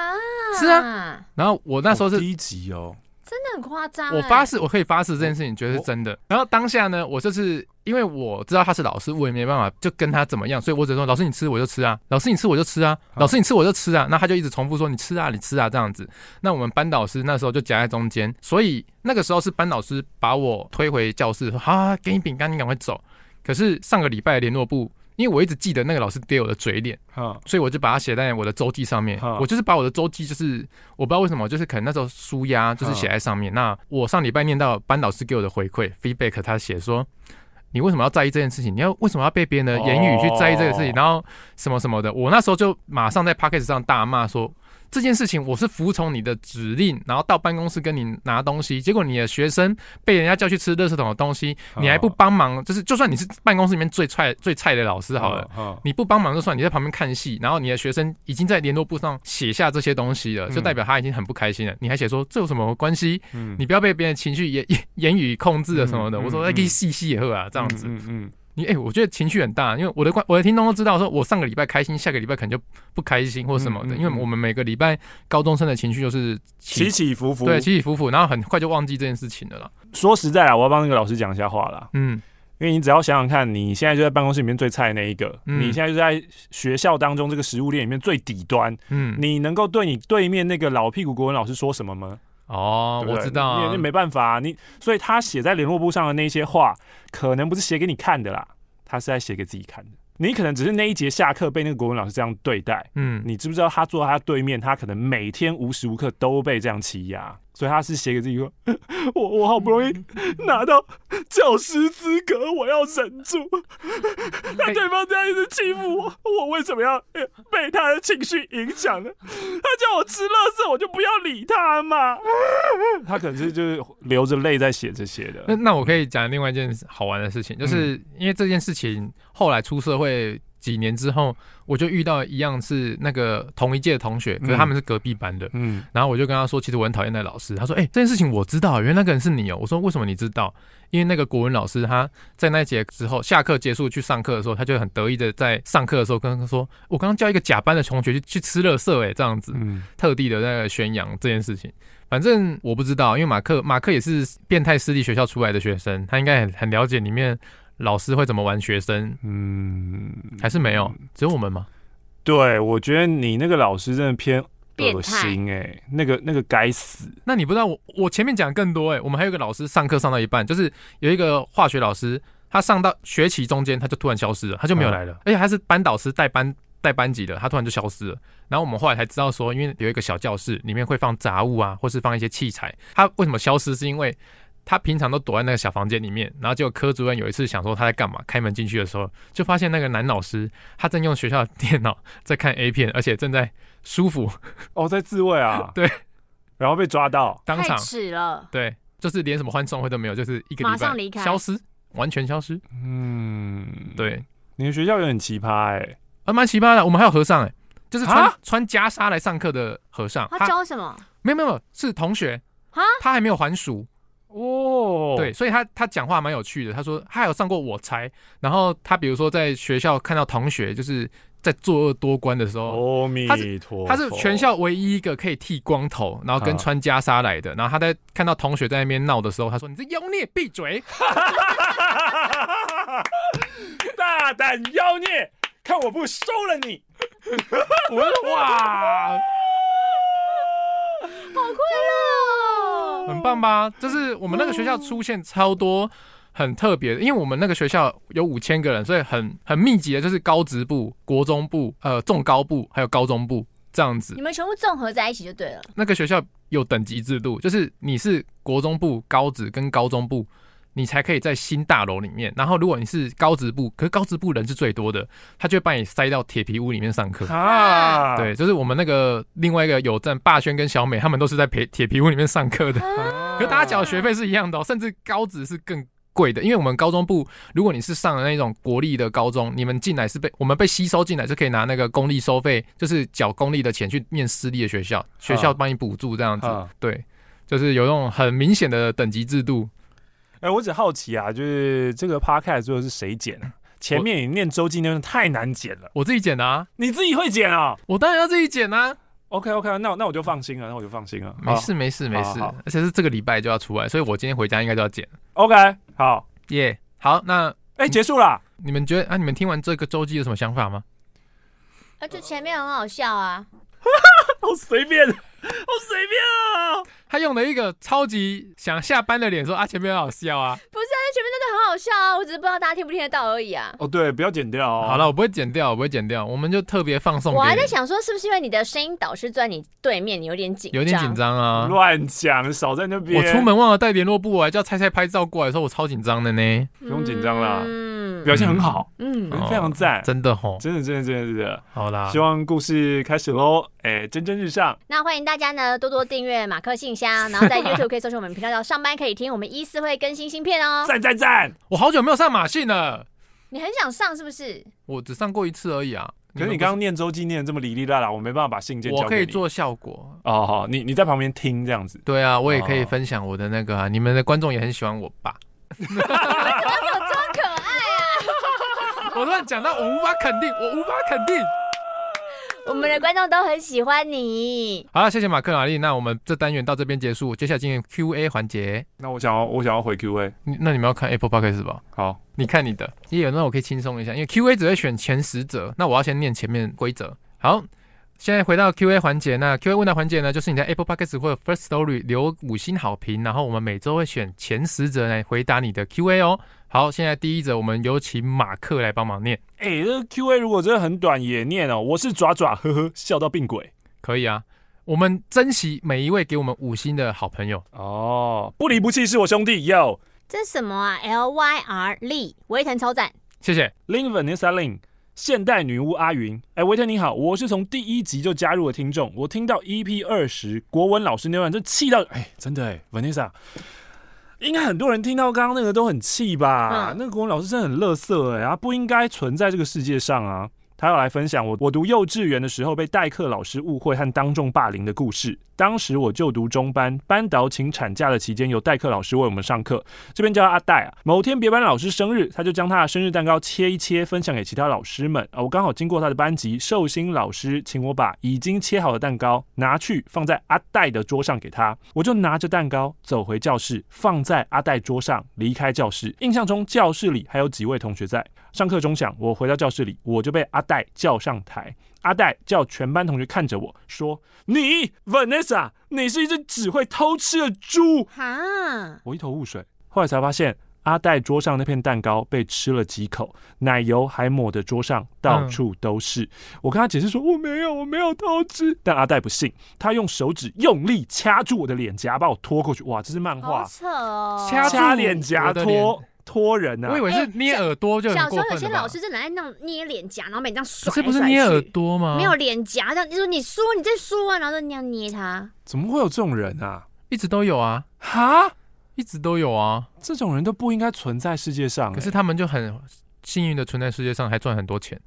吃啊。然后我那时候是低级哦。真的很夸张，我发誓，我可以发誓这件事情绝对是真的。然后当下呢，我就是因为我知道他是老师，我也没办法就跟他怎么样，所以我只能说老师你吃我就吃啊，老师你吃我就吃啊，老师你吃我就吃啊。那他就一直重复说你吃啊，你吃啊这样子。那我们班导师那时候就夹在中间，所以那个时候是班导师把我推回教室，说好，给你饼干，你赶快走。可是上个礼拜联络部。因为我一直记得那个老师给我的嘴脸，所以我就把它写在我的周记上面。我就是把我的周记，就是我不知道为什么，就是可能那时候书压，就是写在上面。那我上礼拜念到班导师给我的回馈 feedback，他写说，你为什么要在意这件事情？你要为什么要被别人的言语去在意这个事情？然后什么什么的，我那时候就马上在 podcast 上大骂说。这件事情我是服从你的指令，然后到办公室跟你拿东西，结果你的学生被人家叫去吃垃圾桶的东西，你还不帮忙，就是就算你是办公室里面最菜最菜的老师好了，你不帮忙就算，你在旁边看戏，然后你的学生已经在联络簿上写下这些东西了，就代表他已经很不开心了，你还写说这有什么关系？你不要被别人情绪言言语控制了什么的，我说那，可以细细也喝啊，这样子。你哎、欸，我觉得情绪很大，因为我的观我的听众都知道，说我上个礼拜开心，下个礼拜可能就不开心或什么的，因为我们每个礼拜高中生的情绪就是起，起起伏伏，对，起起伏伏，然后很快就忘记这件事情了啦。说实在啊，我要帮那个老师讲一下话啦。嗯，因为你只要想想看，你现在就在办公室里面最菜的那一个，嗯、你现在就在学校当中这个食物链里面最底端，嗯，你能够对你对面那个老屁股国文老师说什么吗？哦，对对？我知道、啊，你也没办法、啊，你所以他写在联络簿上的那些话，可能不是写给你看的啦，他是在写给自己看的。你可能只是那一节下课被那个国文老师这样对待，嗯，你知不知道他坐在他对面，他可能每天无时无刻都被这样欺压，所以他是写给自己说：“ 我我好不容易拿到教师资格，我要忍住。那 对方这样一直欺负我，我为什么要被他的情绪影响呢？他叫我吃垃圾，我就不要理他嘛。他可能是就是流着泪在写这些的。那那我可以讲另外一件好玩的事情，就是因为这件事情。后来出社会几年之后，我就遇到一样是那个同一届的同学，可是他们是隔壁班的。嗯，然后我就跟他说，其实我很讨厌那个老师。他说，哎，这件事情我知道，原来那个人是你哦。我说，为什么你知道？因为那个国文老师他在那节之后下课结束去上课的时候，他就很得意的在上课的时候跟他说，我刚刚叫一个甲班的同学去去吃乐色，哎，这样子，嗯特地的在宣扬这件事情。反正我不知道，因为马克马克也是变态私立学校出来的学生，他应该很很了解里面。老师会怎么玩学生？嗯，还是没有，只有我们吗？对，我觉得你那个老师真的偏恶心哎、欸，那个那个该死。那你不知道我我前面讲更多哎、欸，我们还有一个老师上课上到一半，就是有一个化学老师，他上到学期中间他就突然消失了，他就没有来了，嗯、而且他是班导师带班带班级的，他突然就消失了。然后我们后来才知道说，因为有一个小教室里面会放杂物啊，或是放一些器材，他为什么消失？是因为他平常都躲在那个小房间里面，然后结果科主任有一次想说他在干嘛，开门进去的时候，就发现那个男老师他正用学校的电脑在看 A 片，而且正在舒服。哦，在自慰啊，对，然后被抓到，当场。死了，对，就是连什么欢送会都没有，就是一个礼拜马上离开，消失，完全消失，嗯，对，你们学校有点奇葩哎、欸，啊，蛮奇葩的，我们还有和尚哎、欸，就是穿穿袈裟来上课的和尚，他教什么？没有没有，是同学。啊，他还没有还俗。哦，哦，对，所以他他讲话蛮有趣的。他说他有上过我猜，然后他比如说在学校看到同学就是在作恶多端的时候，阿弥陀佛，他是全校唯一一个可以剃光头，然后跟穿袈裟来的。然后他在看到同学在那边闹的时候，他说：“你这妖孽，闭嘴！” 大胆妖孽，看我不收了你！哇，好快乐，很棒吧？就是我们那个学校出现超多很特别的，因为我们那个学校有五千个人，所以很很密集的，就是高职部、国中部、呃重高部还有高中部这样子。你们全部综合在一起就对了。那个学校有等级制度，就是你是国中部、高职跟高中部。你才可以在新大楼里面，然后如果你是高职部，可是高职部人是最多的，他就会把你塞到铁皮屋里面上课啊。对，就是我们那个另外一个有站霸轩跟小美，他们都是在铁铁皮屋里面上课的。啊、可是大家缴的学费是一样的，甚至高职是更贵的，因为我们高中部，如果你是上了那种国立的高中，你们进来是被我们被吸收进来，是可以拿那个公立收费，就是缴公立的钱去念私立的学校，学校帮你补助这样子。啊、对，就是有那种很明显的等级制度。哎、欸，我只好奇啊，就是这个 podcast 最后是谁剪？前面你念周记那段太难剪了，我自己剪的啊。你自己会剪啊？我当然要自己剪啊。OK OK，那那我就放心了，那我就放心了。没事没事没事，而且是这个礼拜就要出来，所以我今天回家应该就要剪。OK，好耶，yeah, 好，那哎、欸、结束了。你们觉得啊？你们听完这个周记有什么想法吗？啊，就前面很好笑啊，好随便，好随便啊。他用了一个超级想下班的脸说：“啊，前面很好笑啊！”不是啊，前面真的很好笑啊，我只是不知道大家听不听得到而已啊。哦，对，不要剪掉哦。好了，我不会剪掉，我不会剪掉。我们就特别放送。我还在想说，是不是因为你的声音导师坐在你对面，你有点紧，有点紧张啊？乱讲，少在那边。我出门忘了带联络簿，我还叫菜菜拍照过来的时候，我超紧张的呢。不用紧张啦。嗯表现很好，嗯，非常赞，真的吼，真的真的真的真的，好啦，希望故事开始喽，哎，蒸蒸日上。那欢迎大家呢多多订阅马克信箱，然后在 YouTube 可以搜索我们频道叫上班可以听，我们一四会更新新片哦。赞赞赞！我好久没有上马信了，你很想上是不是？我只上过一次而已啊。可是你刚刚念周记念的这么哩哩啦啦，我没办法把信件交给你。我可以做效果哦，好，你你在旁边听这样子。对啊，我也可以分享我的那个啊，你们的观众也很喜欢我吧。我突然讲到，我无法肯定，我无法肯定。我们的观众都很喜欢你。好了，谢谢马克、玛丽。那我们这单元到这边结束，接下来进行 Q&A 环节。那我想要，我想要回 Q&A。那你们要看 Apple Podcast 吧？好，你看你的。也有，那我可以轻松一下，因为 Q&A 只会选前十者。那我要先念前面规则。好，现在回到 Q&A 环节。那 Q&A 问答环节呢，就是你在 Apple Podcast 或者 First Story 留五星好评，然后我们每周会选前十者来回答你的 Q&A 哦。好，现在第一则，我们有请马克来帮忙念。哎、欸，这个 Q A 如果真的很短，也念哦。我是爪爪，呵呵，笑到病鬼。可以啊，我们珍惜每一位给我们五星的好朋友哦。不离不弃是我兄弟哟。这是什么啊？L Y R Lee，维腾超赞。谢谢。Lin Vanessa Lin，现代女巫阿云。哎、欸，维特你好，我是从第一集就加入的听众，我听到 E P 二十国文老师那段，就气到哎、欸，真的哎，Vanessa。应该很多人听到刚刚那个都很气吧？嗯、那个国文老师真的很乐色哎、欸，他不应该存在这个世界上啊！他要来分享我我读幼稚园的时候被代课老师误会和当众霸凌的故事。当时我就读中班，班导请产假的期间由代课老师为我们上课。这边叫阿代啊。某天别班老师生日，他就将他的生日蛋糕切一切，分享给其他老师们啊。我刚好经过他的班级，寿星老师请我把已经切好的蛋糕拿去放在阿代的桌上给他。我就拿着蛋糕走回教室，放在阿代桌上，离开教室。印象中教室里还有几位同学在。上课钟响，我回到教室里，我就被阿代叫上台。阿代叫全班同学看着我说：“你，Vanessa，你是一只只会偷吃的猪。”哈，我一头雾水。后来才发现，阿黛桌上那片蛋糕被吃了几口，奶油还抹的桌上到处都是。嗯、我跟他解释说：“我没有，我没有偷吃。”但阿黛不信，他用手指用力掐住我的脸颊，把我拖过去。哇，这是漫画，扯哦！掐掐脸颊拖。托人啊！我以为是捏耳朵就很过分。小时候有些老师真的爱那种捏脸颊，然后每这样甩。这不是捏耳朵吗？没有脸颊，这样你说你输，你在输啊，然后就那样捏他。怎么会有这种人啊？一直都有啊！哈，一直都有啊！这种人都不应该存在世界上，可是他们就很幸运的存在世界上，还赚很多钱。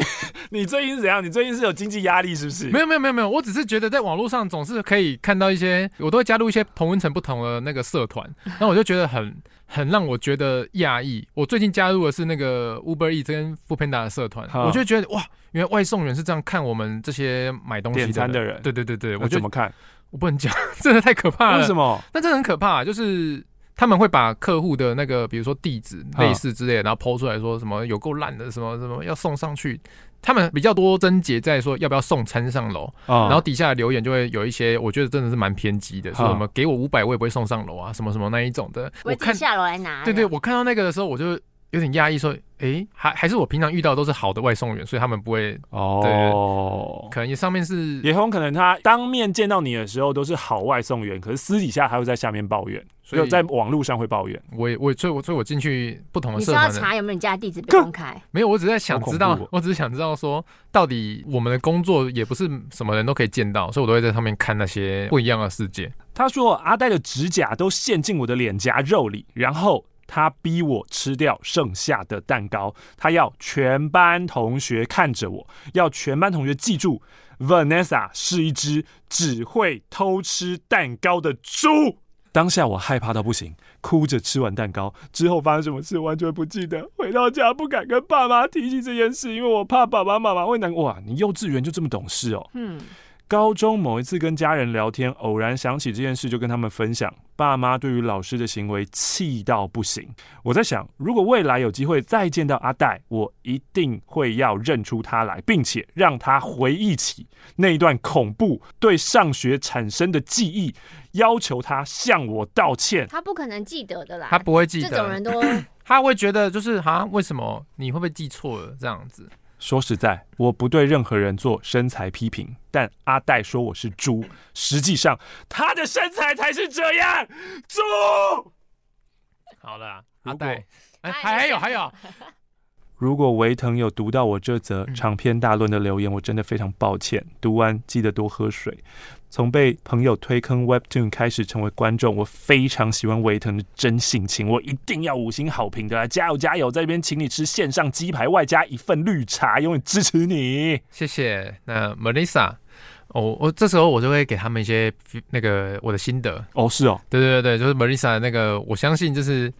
你最近是怎样？你最近是有经济压力是不是？没有没有没有没有，我只是觉得在网络上总是可以看到一些，我都会加入一些同温层不同的那个社团，那我就觉得很很让我觉得讶异。我最近加入的是那个 Uber Eats 跟 Foodpanda 的社团，我就觉得哇，原来外送员是这样看我们这些买东西点餐的人。对对对对，我怎么看？我不能讲，真的太可怕了。为什么？那这很可怕，就是。他们会把客户的那个，比如说地址类似之类的，然后 po 出来说什么有够烂的，什么什么要送上去。他们比较多症结在说要不要送餐上楼，然后底下的留言就会有一些，我觉得真的是蛮偏激的，说什么给我五百我也不会送上楼啊，什么什么那一种的。我看下楼来拿。对对，我看到那个的时候，我就有点压抑，说，哎，还还是我平常遇到都是好的外送员，所以他们不会哦。可能也上面是也很可能他当面见到你的时候都是好外送员，可是私底下还会在下面抱怨。所以在网络上会抱怨，我也我所以我所以我进去不同的社团，你是要查有没有你家地址被公开？没有，我只是在想知道，我只是想知道说，到底我们的工作也不是什么人都可以见到，所以我都会在上面看那些不一样的世界。他说阿呆的指甲都陷进我的脸颊肉里，然后他逼我吃掉剩下的蛋糕，他要全班同学看着我，要全班同学记住，Vanessa 是一只只会偷吃蛋糕的猪。当下我害怕到不行，哭着吃完蛋糕之后发生什么事完全不记得。回到家不敢跟爸妈提起这件事，因为我怕爸爸妈妈会难过。哇，你幼稚园就这么懂事哦？嗯。高中某一次跟家人聊天，偶然想起这件事，就跟他们分享。爸妈对于老师的行为气到不行。我在想，如果未来有机会再见到阿戴，我一定会要认出他来，并且让他回忆起那一段恐怖对上学产生的记忆，要求他向我道歉。他不可能记得的啦，他不会记得。这种人都他会觉得就是啊，为什么你会不会记错了这样子？说实在，我不对任何人做身材批评，但阿戴说我是猪，实际上他的身材才是这样。猪，好了，阿戴，哎，还还有还有，如果维腾有读到我这则长篇大论的留言，我真的非常抱歉。读完记得多喝水。从被朋友推坑 Webtoon 开始成为观众，我非常喜欢维腾的真性情，我一定要五星好评的，加油加油！在这边请你吃线上鸡排，外加一份绿茶，永远支持你，谢谢。那 Melissa，哦，我这时候我就会给他们一些那个我的心得。哦，是哦，对对对，就是 Melissa 那个，我相信就是。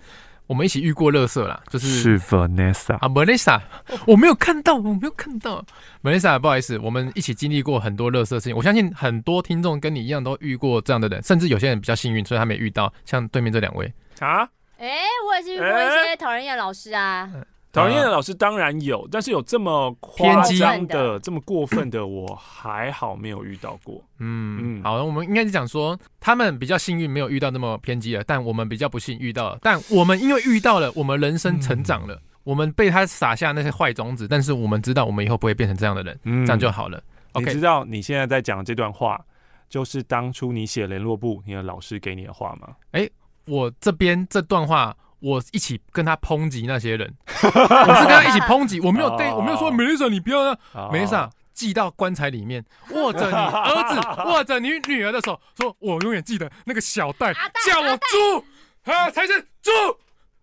我们一起遇过乐色啦，就是是 Vanessa 啊，Vanessa，我没有看到，我没有看到，Vanessa，不好意思，我们一起经历过很多乐色事情。我相信很多听众跟你一样都遇过这样的人，甚至有些人比较幸运，所以他没遇到。像对面这两位啊，哎、欸，我也是遇过一些讨人厌老师啊。欸讨厌的老师当然有，但是有这么夸张的、这么过分的，我还好没有遇到过。嗯嗯，好，我们应该是讲说，他们比较幸运没有遇到那么偏激的，但我们比较不幸遇到了。但我们因为遇到了，我们人生成长了，嗯、我们被他撒下那些坏种子，但是我们知道我们以后不会变成这样的人，嗯、这样就好了。你知道你现在在讲这段话，就是当初你写联络簿，你的老师给你的话吗？哎、欸，我这边这段话。我一起跟他抨击那些人，我是跟他一起抨击，我没有对，我没有说 Melissa 你不要让 Melissa 记到棺材里面，握着你儿子 握着你女儿的手，说我永远记得那个小戴叫我猪，他才是猪。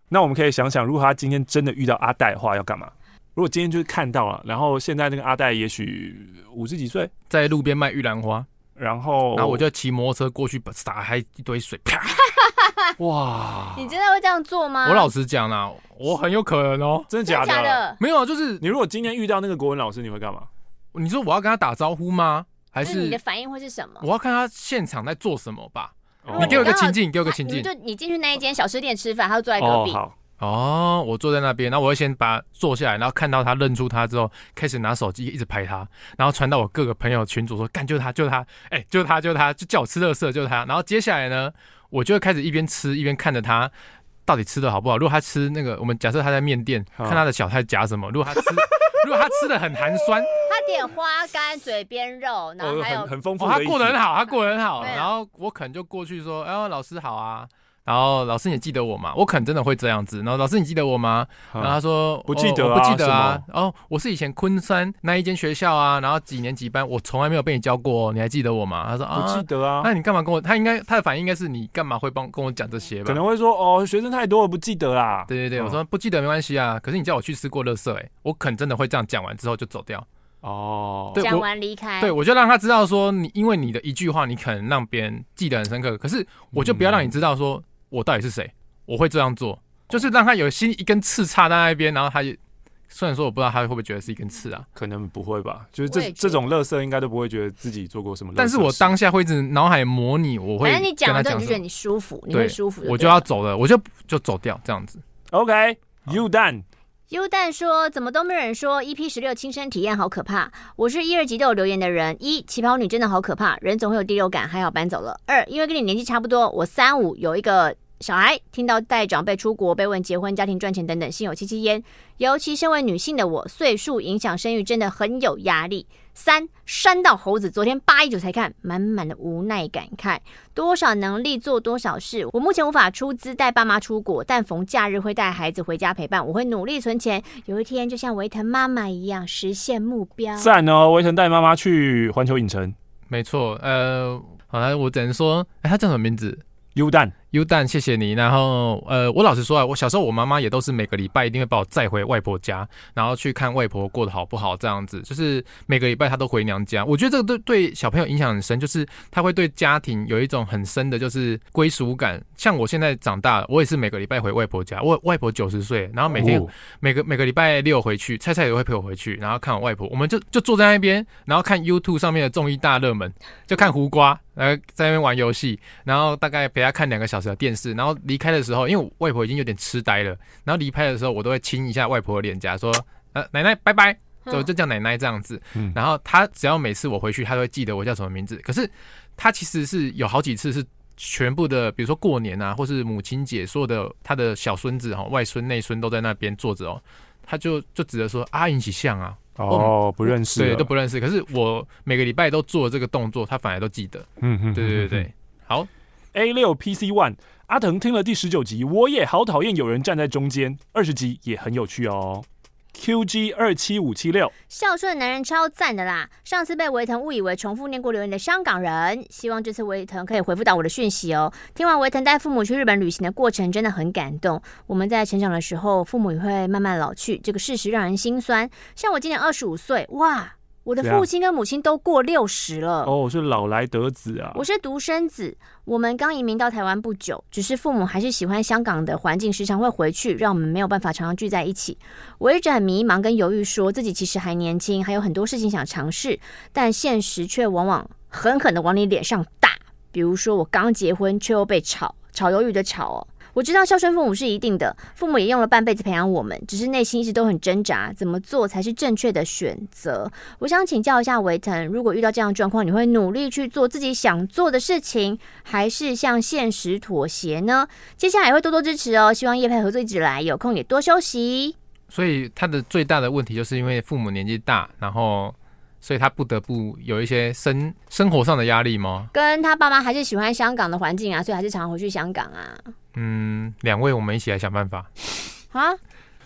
那我们可以想想，如果他今天真的遇到阿戴的话，要干嘛？如果今天就是看到了，然后现在那个阿戴也许五十几岁，在路边卖玉兰花，然后然后我就骑摩托车过去，把洒开一堆水，啪。哇！你真的会这样做吗？我老实讲啦，我很有可能哦、喔。真的假的？假的？没有啊，就是你如果今天遇到那个国文老师，你会干嘛？你说我要跟他打招呼吗？还是你的反应会是什么？我要看他现场在做什么吧。你给我一个情境，你给我个情境。就你进去那一间小吃店吃饭，他就坐在隔壁。好哦，我坐在那边，然后我会先把他坐下来，然后看到他认出他之后，开始拿手机一直拍他，然后传到我各个朋友群组说：“干，就是他，就是他，哎，就是他，就是他，就叫我吃垃圾，就是他。”然后接下来呢？我就会开始一边吃一边看着他到底吃的好不好。如果他吃那个，我们假设他在面店，看他的小菜夹什么。如果他吃，如果他吃的很寒酸，他点花干嘴边肉，然后还有很丰富。他过得很好，他过得很好。然后我可能就过去说：“哎，老师好啊。”然后老师，你记得我吗？我可能真的会这样子。然后老师，你记得我吗？然后他说不记得，不记得啊。哦，我是以前昆山那一间学校啊，然后几年几班，我从来没有被你教过，你还记得我吗？他说啊，不记得啊。那你干嘛跟我？他应该他的反应应该是你干嘛会帮跟我讲这些吧？可能会说哦，学生太多了，不记得啦。对对对，我说不记得没关系啊。可是你叫我去吃过乐色，哎，我可能真的会这样讲完之后就走掉。哦，对讲完离开。对，我就让他知道说，你因为你的一句话，你可能让别人记得很深刻。可是我就不要让你知道说我到底是谁，我会这样做，就是让他有心一根刺插在那边，然后他也虽然说我不知道他会不会觉得是一根刺啊，可能不会吧，就是这这种乐色应该都不会觉得自己做过什么。但是我当下会一直脑海模拟，我会反正你讲跟他讲什么，了之后你就觉得你舒服，你会舒服，我就要走了，我就就走掉这样子。OK，You done。优蛋说：“怎么都没人说 EP 十六亲身体验好可怕。我是一二级都有留言的人。一旗袍女真的好可怕，人总会有第六感，还好搬走了。二因为跟你年纪差不多，我三五有一个小孩，听到带长辈出国、被问结婚、家庭赚钱等等，心有戚戚焉。尤其身为女性的我，岁数影响生育真的很有压力。三山到猴子昨天八一九才看，满满的无奈感慨。多少能力做多少事。我目前无法出资带爸妈出国，但逢假日会带孩子回家陪伴。我会努力存钱，有一天就像维腾妈妈一样实现目标。赞哦，维腾带妈妈去环球影城。没错，呃，好了，我只能说，哎，他叫什么名字？U 蛋。优蛋，谢谢你。然后，呃，我老实说啊，我小时候我妈妈也都是每个礼拜一定会把我载回外婆家，然后去看外婆过得好不好这样子。就是每个礼拜她都回娘家。我觉得这个对对小朋友影响很深，就是他会对家庭有一种很深的，就是归属感。像我现在长大了，我也是每个礼拜回外婆家。我外婆九十岁，然后每天、哦、每个每个礼拜六回去，菜菜也会陪我回去，然后看我外婆。我们就就坐在那边，然后看 YouTube 上面的综艺大热门，就看胡瓜，然后在那边玩游戏，然后大概陪他看两个小时的电视，然后。离开的时候，因为我外婆已经有点痴呆了，然后离开的时候，我都会亲一下外婆的脸颊，说：“呃，奶奶拜拜。”就就叫奶奶这样子。嗯、然后她只要每次我回去，她都会记得我叫什么名字。可是她其实是有好几次是全部的，比如说过年啊，或是母亲节，所有的她的小孙子哈、外孙、内孙都在那边坐着哦，她就就指着说：“阿引起像啊。”哦，不认识，对，都不认识。可是我每个礼拜都做这个动作，他反而都记得。嗯嗯，对对对对，好。A 六 PC One，阿腾听了第十九集，我也好讨厌有人站在中间。二十集也很有趣哦。QG 二七五七六，孝顺的男人超赞的啦！上次被维腾误以为重复念过留言的香港人，希望这次维腾可以回复到我的讯息哦。听完维腾带父母去日本旅行的过程，真的很感动。我们在成长的时候，父母也会慢慢老去，这个事实让人心酸。像我今年二十五岁，哇！我的父亲跟母亲都过六十了哦，是老来得子啊。我是独生子，我们刚移民到台湾不久，只是父母还是喜欢香港的环境，时常会回去，让我们没有办法常常聚在一起。我一直很迷茫跟犹豫，说自己其实还年轻，还有很多事情想尝试，但现实却往往狠狠的往你脸上打。比如说，我刚结婚却又被炒，炒鱿鱼的炒哦。我知道孝顺父母是一定的，父母也用了半辈子培养我们，只是内心一直都很挣扎，怎么做才是正确的选择？我想请教一下维腾，如果遇到这样的状况，你会努力去做自己想做的事情，还是向现实妥协呢？接下来也会多多支持哦，希望叶佩合作一直来，有空也多休息。所以他的最大的问题就是因为父母年纪大，然后。所以他不得不有一些生生活上的压力吗？跟他爸妈还是喜欢香港的环境啊，所以还是常常回去香港啊。嗯，两位我们一起来想办法。啊，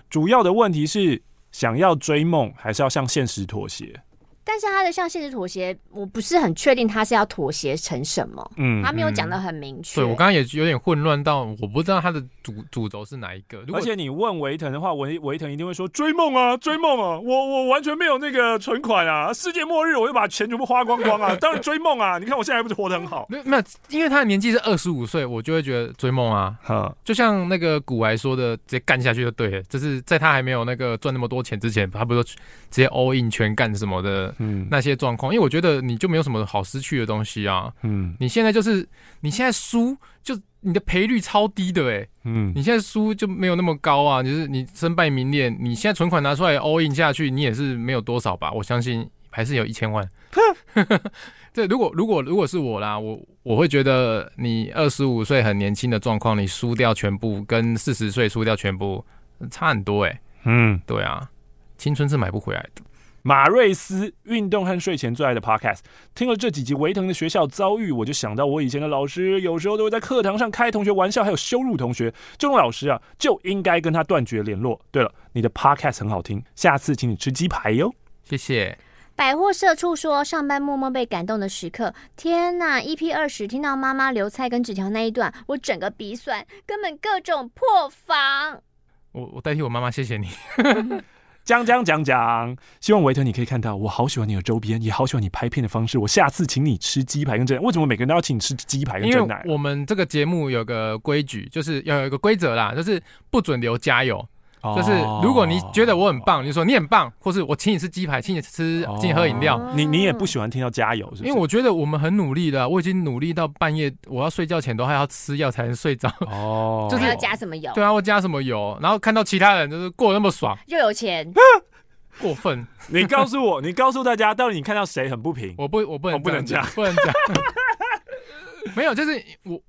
主要的问题是想要追梦，还是要向现实妥协？但是他的向现实妥协，我不是很确定他是要妥协成什么。嗯，他没有讲得很明确。对，我刚刚也有点混乱到，我不知道他的主主轴是哪一个。而且你问维腾的话，维维腾一定会说追梦啊，追梦啊！我我完全没有那个存款啊，世界末日我就把钱全部花光光啊！当然追梦啊！你看我现在还不是活得很好？没有，没有，因为他的年纪是二十五岁，我就会觉得追梦啊。哈，就像那个古来说的，直接干下去就对了。就是在他还没有那个赚那么多钱之前，他不是说直接 all in 全干什么的？嗯，那些状况。因为我觉得你就没有什么好失去的东西啊，嗯，你现在就是你现在输，就你的赔率超低的哎，嗯，你现在输就没有那么高啊，就是你身败名裂，你现在存款拿出来 all in 下去，你也是没有多少吧？我相信还是有一千万。这 如果如果如果是我啦，我我会觉得你二十五岁很年轻的状况，你输掉全部，跟四十岁输掉全部差很多哎，嗯，对啊，青春是买不回来的。马瑞斯运动和睡前最爱的 podcast，听了这几集维腾的学校遭遇，我就想到我以前的老师，有时候都会在课堂上开同学玩笑，还有羞辱同学。这种老师啊，就应该跟他断绝联络。对了，你的 podcast 很好听，下次请你吃鸡排哟。谢谢。百货社畜说，上班默默被感动的时刻，天呐！EP 二十听到妈妈留菜跟纸条那一段，我整个鼻酸，根本各种破防。我我代替我妈妈谢谢你。讲讲讲讲，希望维特你可以看到，我好喜欢你的周边，也好喜欢你拍片的方式。我下次请你吃鸡排跟珍奶。为什么每个人都要请你吃鸡排跟珍奶？我们这个节目有个规矩，就是要有一个规则啦，就是不准留加油。就是如果你觉得我很棒，你说你很棒，或是我请你吃鸡排，请你吃，请你喝饮料，你你也不喜欢听到加油，是不是？因为我觉得我们很努力的，我已经努力到半夜，我要睡觉前都还要吃药才能睡着。哦，就是要加什么油？对啊，我加什么油？然后看到其他人就是过得那么爽，又有钱，过分！你告诉我，你告诉大家，到底你看到谁很不平？我不，我不能，我不能讲，不能讲。没有，就是我。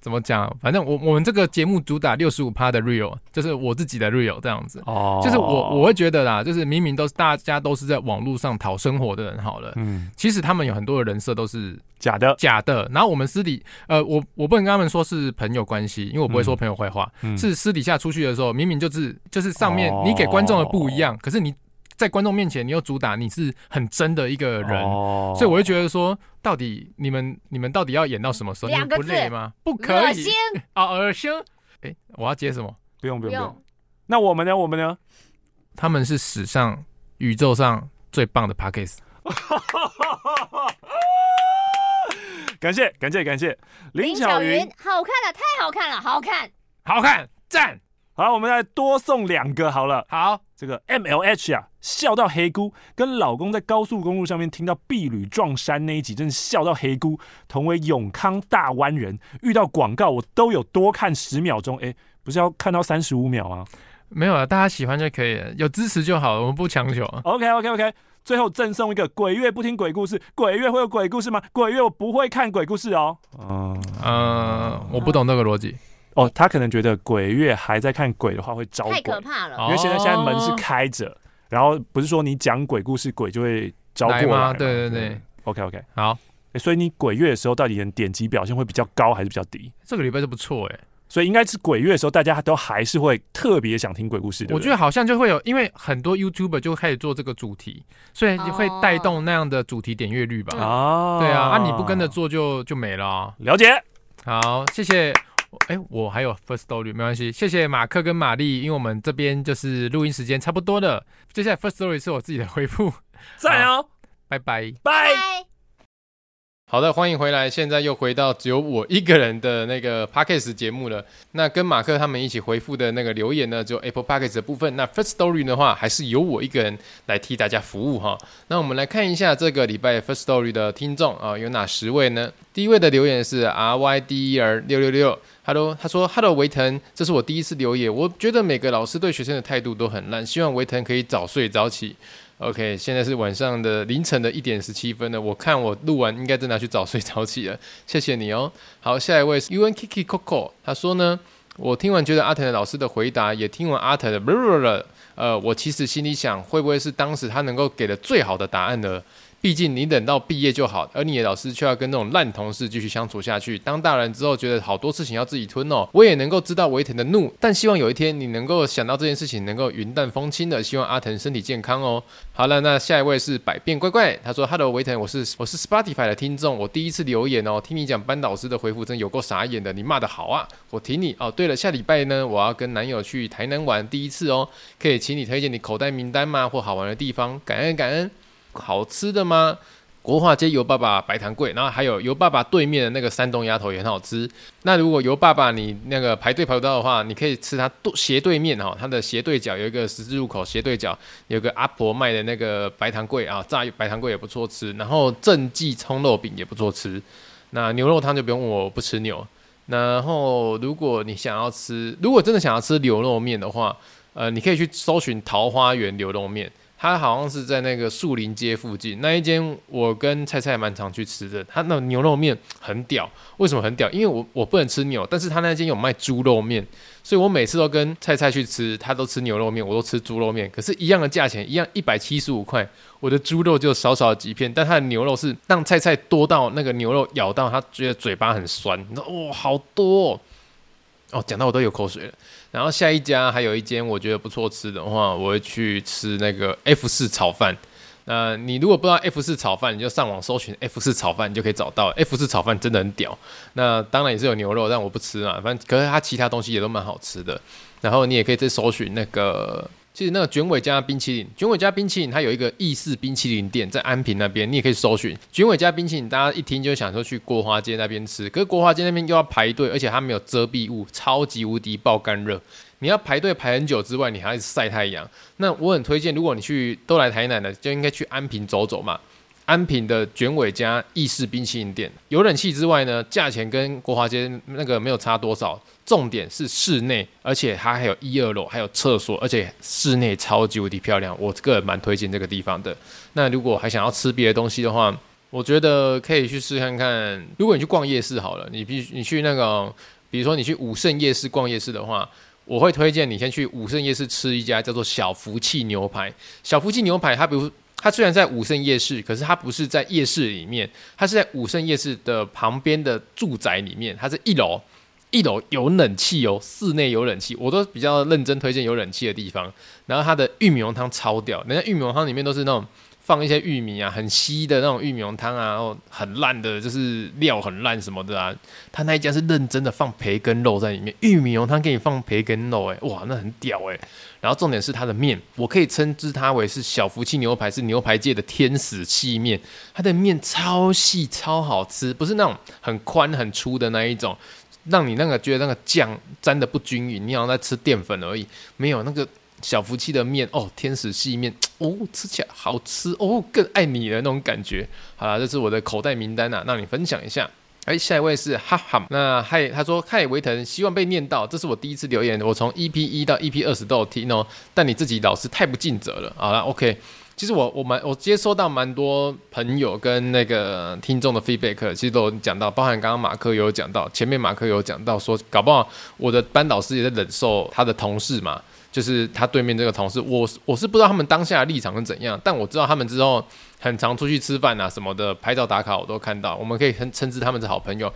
怎么讲？反正我我们这个节目主打六十五趴的 real，就是我自己的 real 这样子。哦，就是我我会觉得啦，就是明明都是大家都是在网络上讨生活的人，好了，嗯，其实他们有很多的人设都是假的假的。然后我们私底，呃，我我不能跟他们说是朋友关系，因为我不会说朋友坏话。嗯，是私底下出去的时候，明明就是就是上面你给观众的不一样，可是你。在观众面前，你又主打你是很真的一个人，哦、所以我会觉得说，到底你们你们到底要演到什么时候？两个字你们不累吗？不可以。恶心啊，恶心！哎，我要接什么？不用不用不用。那我们呢？我们呢？他们是史上宇宙上最棒的 Podcast。感谢感谢感谢林巧云，好看了，太好看了，好看，好看，赞。好，我们再多送两个好了。好，这个 M L H 啊，笑到黑姑，跟老公在高速公路上面听到碧旅撞山那一集，真是笑到黑姑。同为永康大湾人，遇到广告我都有多看十秒钟。哎，不是要看到三十五秒吗？没有啊，大家喜欢就可以了，有支持就好了，我们不强求。OK OK OK，最后赠送一个鬼月不听鬼故事，鬼月会有鬼故事吗？鬼月我不会看鬼故事哦。嗯嗯，我不懂那个逻辑。哦，他可能觉得鬼月还在看鬼的话会招鬼，太可怕了。因为现在现在门是开着，哦、然后不是说你讲鬼故事鬼就会招过来吗？对对对，OK OK，好。所以你鬼月的时候到底的点击表现会比较高还是比较低？这个礼拜就不错哎，所以应该是鬼月的时候大家都还是会特别想听鬼故事的。我觉得好像就会有，因为很多 YouTuber 就会开始做这个主题，所以就会带动那样的主题点阅率吧。哦，对啊，啊你不跟着做就就没了啊。了解，好，谢谢。哎，我还有 First Story，没关系，谢谢马克跟玛丽，因为我们这边就是录音时间差不多了。接下来 First Story 是我自己的回复，赞哦，拜拜，拜。好的，欢迎回来。现在又回到只有我一个人的那个 Podcast 节目了。那跟马克他们一起回复的那个留言呢，只有 Apple Podcast 的部分。那 First Story 的话，还是由我一个人来替大家服务哈。那我们来看一下这个礼拜 First Story 的听众啊，有哪十位呢？第一位的留言是 R Y D E R 六六六，Hello，他说 Hello 维腾，这是我第一次留言。我觉得每个老师对学生的态度都很烂，希望维腾可以早睡早起。OK，现在是晚上的凌晨的一点十七分了。我看我录完应该真的要去早睡早起了。谢谢你哦。好，下一位是 UN Kiki Coco，他说呢，我听完觉得阿腾的老师的回答，也听完阿腾的呃，我其实心里想，会不会是当时他能够给的最好的答案呢？毕竟你等到毕业就好，而你的老师却要跟那种烂同事继续相处下去。当大人之后，觉得好多事情要自己吞哦。我也能够知道维腾的怒，但希望有一天你能够想到这件事情，能够云淡风轻的。希望阿腾身体健康哦。好了，那下一位是百变乖乖，他说：“Hello，维腾，我是我是 Spotify 的听众，我第一次留言哦。听你讲班导师的回复，真有够傻眼的。你骂得好啊，我挺你哦。对了，下礼拜呢，我要跟男友去台南玩，第一次哦，可以请你推荐你口袋名单吗？或好玩的地方？感恩感恩。好吃的吗？国华街油爸爸白糖粿，然后还有油爸爸对面的那个山东鸭头也很好吃。那如果油爸爸你那个排队排不到的话，你可以吃它斜对面哈，它的斜对角有一个十字路口斜对角有个阿婆卖的那个白糖粿啊，炸白糖粿也不错吃。然后正记葱肉饼也不错吃。那牛肉汤就不用问我不吃牛。然后如果你想要吃，如果真的想要吃牛肉面的话，呃，你可以去搜寻桃花源牛肉面。他好像是在那个树林街附近那一间，我跟菜菜蛮常去吃的。他那牛肉面很屌，为什么很屌？因为我我不能吃牛，但是他那间有卖猪肉面，所以我每次都跟菜菜去吃，他都吃牛肉面，我都吃猪肉面。可是，一样的价钱，一样一百七十五块，我的猪肉就少少几片，但他的牛肉是让菜菜多到那个牛肉咬到他觉得嘴巴很酸。你说哇，好多哦，哦，讲到我都有口水了。然后下一家还有一间我觉得不错吃的话，我会去吃那个 F 四炒饭。那你如果不知道 F 四炒饭，你就上网搜寻 F 四炒饭，你就可以找到 F 四炒饭真的很屌。那当然也是有牛肉，但我不吃啊。反正可是它其他东西也都蛮好吃的。然后你也可以再搜寻那个。其实那个卷尾加冰淇淋，卷尾加冰淇淋它有一个意式冰淇淋店在安平那边，你也可以搜寻卷尾加冰淇淋。大家一听就想说去国华街那边吃，可是国华街那边又要排队，而且它没有遮蔽物，超级无敌爆干热。你要排队排很久之外，你还要晒太阳。那我很推荐，如果你去都来台南了，就应该去安平走走嘛。安平的卷尾家意式冰淇淋店，有冷气之外呢，价钱跟国华街那个没有差多少。重点是室内，而且它还有一二楼，还有厕所，而且室内超级无敌漂亮。我个人蛮推荐这个地方的。那如果还想要吃别的东西的话，我觉得可以去试看看。如果你去逛夜市好了，你必须你去那个，比如说你去武圣夜市逛夜市的话，我会推荐你先去武圣夜市吃一家叫做小福气牛排。小福气牛排，它比如。它虽然在武圣夜市，可是它不是在夜市里面，它是在武圣夜市的旁边的住宅里面。它是一楼，一楼有冷气哦，室内有冷气，我都比较认真推荐有冷气的地方。然后它的玉米浓汤超屌，人家玉米浓汤里面都是那种。放一些玉米啊，很稀的那种玉米浓汤啊，然后很烂的，就是料很烂什么的啊。他那一家是认真的放培根肉在里面，玉米浓汤给你放培根肉，哎，哇，那很屌哎。然后重点是它的面，我可以称之它为是小福气牛排，是牛排界的天使细面。它的面超细超好吃，不是那种很宽很粗的那一种，让你那个觉得那个酱沾的不均匀，你好像在吃淀粉而已，没有那个。小福气的面哦，天使细面 哦，吃起来好吃哦，更爱你的那种感觉。好啦，这是我的口袋名单呐、啊，让你分享一下。哎，下一位是哈哈，那嗨，他说嗨维腾，希望被念到。这是我第一次留言，我从 EP 一到 EP 二十都有听哦，但你自己老师太不尽责了。好了，OK，其实我我蛮我接收到蛮多朋友跟那个听众的 feedback，其实都有讲到，包含刚刚马克有讲到，前面马克有讲到说，搞不好我的班导师也在忍受他的同事嘛。就是他对面这个同事，我我是不知道他们当下的立场是怎样，但我知道他们之后很常出去吃饭啊什么的，拍照打卡我都看到，我们可以称称之他们是好朋友。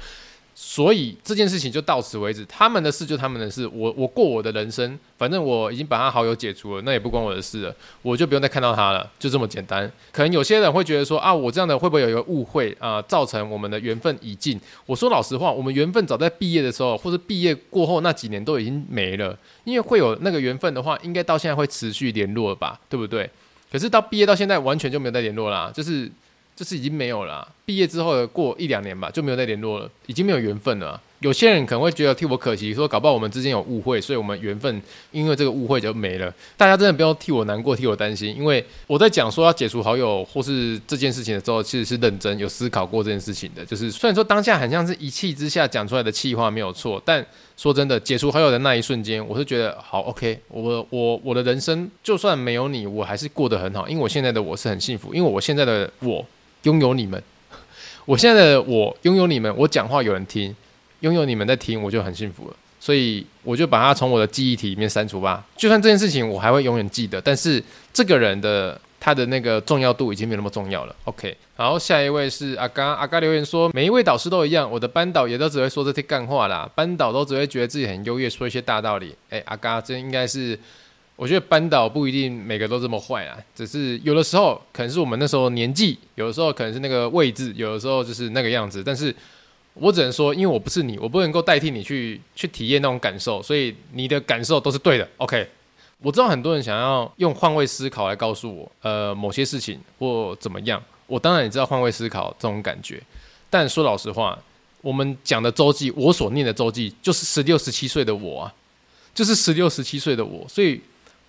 所以这件事情就到此为止，他们的事就他们的事，我我过我的人生，反正我已经把他好友解除了，那也不关我的事了，我就不用再看到他了，就这么简单。可能有些人会觉得说啊，我这样的会不会有一个误会啊，造成我们的缘分已尽？我说老实话，我们缘分早在毕业的时候，或者毕业过后那几年都已经没了，因为会有那个缘分的话，应该到现在会持续联络吧，对不对？可是到毕业到现在，完全就没有再联络啦，就是。就是已经没有了，毕业之后的过一两年吧，就没有再联络了，已经没有缘分了。有些人可能会觉得替我可惜，说搞不好我们之间有误会，所以我们缘分因为这个误会就没了。大家真的不要替我难过，替我担心，因为我在讲说要解除好友或是这件事情的时候，其实是认真有思考过这件事情的。就是虽然说当下很像是一气之下讲出来的气话没有错，但说真的，解除好友的那一瞬间，我是觉得好 OK，我我我的人生就算没有你，我还是过得很好，因为我现在的我是很幸福，因为我现在的我。拥有你们，我现在的我拥有你们，我讲话有人听，拥有你们在听，我就很幸福了。所以我就把它从我的记忆体里面删除吧。就算这件事情我还会永远记得，但是这个人的他的那个重要度已经没那么重要了。OK，好，下一位是阿嘎，阿嘎留言说，每一位导师都一样，我的班导也都只会说这些干话啦，班导都只会觉得自己很优越，说一些大道理。哎，阿嘎，这应该是。我觉得班导不一定每个都这么坏啊，只是有的时候可能是我们那时候年纪，有的时候可能是那个位置，有的时候就是那个样子。但是我只能说，因为我不是你，我不能够代替你去去体验那种感受，所以你的感受都是对的。OK，我知道很多人想要用换位思考来告诉我，呃，某些事情或怎么样。我当然也知道换位思考这种感觉，但说老实话，我们讲的周记，我所念的周记，就是十六、十七岁的我啊，就是十六、十七岁的我，所以。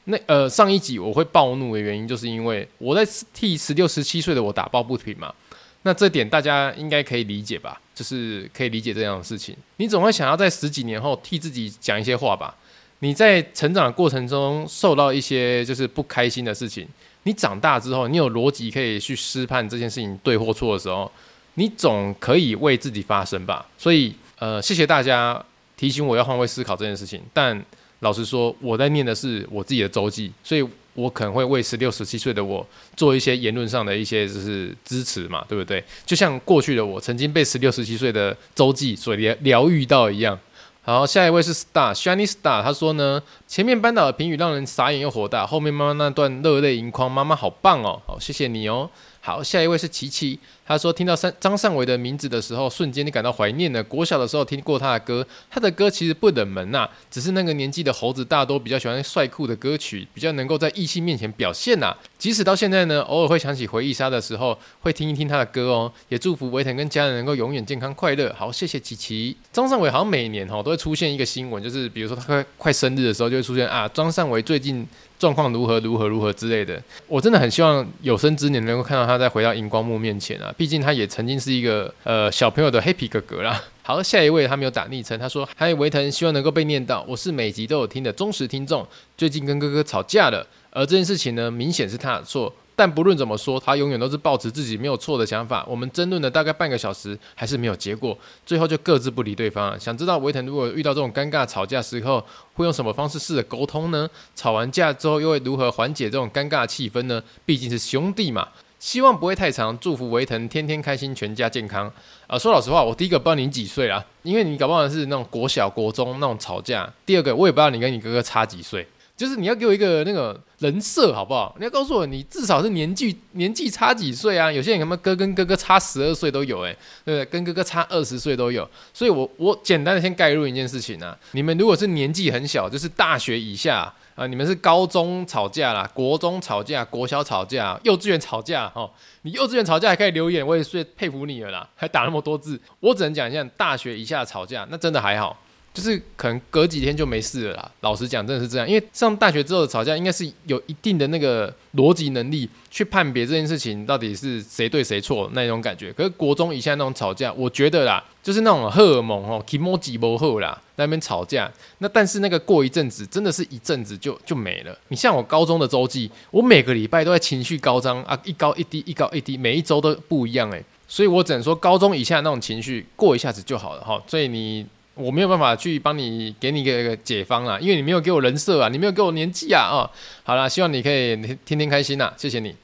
那呃，上一集我会暴怒的原因，就是因为我在替十六、十七岁的我打抱不平嘛。那这点大家应该可以理解吧？就是可以理解这样的事情。你总会想要在十几年后替自己讲一些话吧？你在成长的过程中受到一些就是不开心的事情，你长大之后，你有逻辑可以去思判这件事情对或错的时候，你总可以为自己发声吧？所以呃，谢谢大家提醒我要换位思考这件事情，但。老实说，我在念的是我自己的周记，所以我可能会为十六、十七岁的我做一些言论上的一些就是支持嘛，对不对？就像过去的我曾经被十六、十七岁的周记所疗疗愈到一样。好，下一位是 Star Shiny Star，他说呢，前面班导的评语让人傻眼又火大，后面妈妈那段热泪盈眶，妈妈好棒哦，好谢谢你哦。好，下一位是琪琪，他说听到张张善伟的名字的时候，瞬间你感到怀念了。国小的时候听过他的歌，他的歌其实不冷门呐、只是那个年纪的猴子大多比较喜欢帅酷的歌曲，比较能够在异性面前表现呐、即使到现在呢，偶尔会想起回忆杀的时候，会听一听他的歌哦。也祝福维腾跟家人能够永远健康快乐。好，谢谢琪琪。张善伟好像每年哈都会出现一个新闻，就是比如说他快快生日的时候，就会出现啊，张善伟最近。状况如何如何如何之类的，我真的很希望有生之年能够看到他再回到荧光幕面前啊！毕竟他也曾经是一个呃小朋友的黑皮哥哥啦。好，下一位他没有打昵称，他说：“嗨，维腾，希望能够被念到。我是每集都有听的忠实听众，最近跟哥哥吵架了，而这件事情呢，明显是他的错。”但不论怎么说，他永远都是抱持自己没有错的想法。我们争论了大概半个小时，还是没有结果，最后就各自不理对方。想知道维腾如果遇到这种尴尬吵架时候，会用什么方式试着沟通呢？吵完架之后又会如何缓解这种尴尬气氛呢？毕竟是兄弟嘛。希望不会太长，祝福维腾天天开心，全家健康。啊、说老实话，我第一个不知道你几岁啊，因为你搞不好是那种国小、国中那种吵架。第二个，我也不知道你跟你哥哥差几岁。就是你要给我一个那个人设好不好？你要告诉我，你至少是年纪年纪差几岁啊？有些人什么哥跟哥哥差十二岁都有，欸，诶，对不对？跟哥哥差二十岁都有。所以我我简单的先概入一件事情啊，你们如果是年纪很小，就是大学以下啊，你们是高中吵架啦，国中吵架，国小吵架，幼稚园吵架哦，你幼稚园吵架还可以留言，我也是佩服你了啦，还打那么多字。我只能讲一下，大学以下吵架那真的还好。就是可能隔几天就没事了啦。老实讲，真的是这样。因为上大学之后的吵架，应该是有一定的那个逻辑能力去判别这件事情到底是谁对谁错那种感觉。可是国中以下那种吵架，我觉得啦，就是那种荷尔蒙哦，kimoji 不好啦，那边吵架。那但是那个过一阵子，真的是一阵子就就没了。你像我高中的周记，我每个礼拜都在情绪高涨啊，一高一低，一高一低，每一周都不一样诶。所以 我只能说，高中以下那种情绪过一下子就好了哈。所以你。我没有办法去帮你给你一个解方啊，因为你没有给我人设啊，你没有给我年纪啊啊、哦。好了，希望你可以天天开心呐、啊，谢谢你。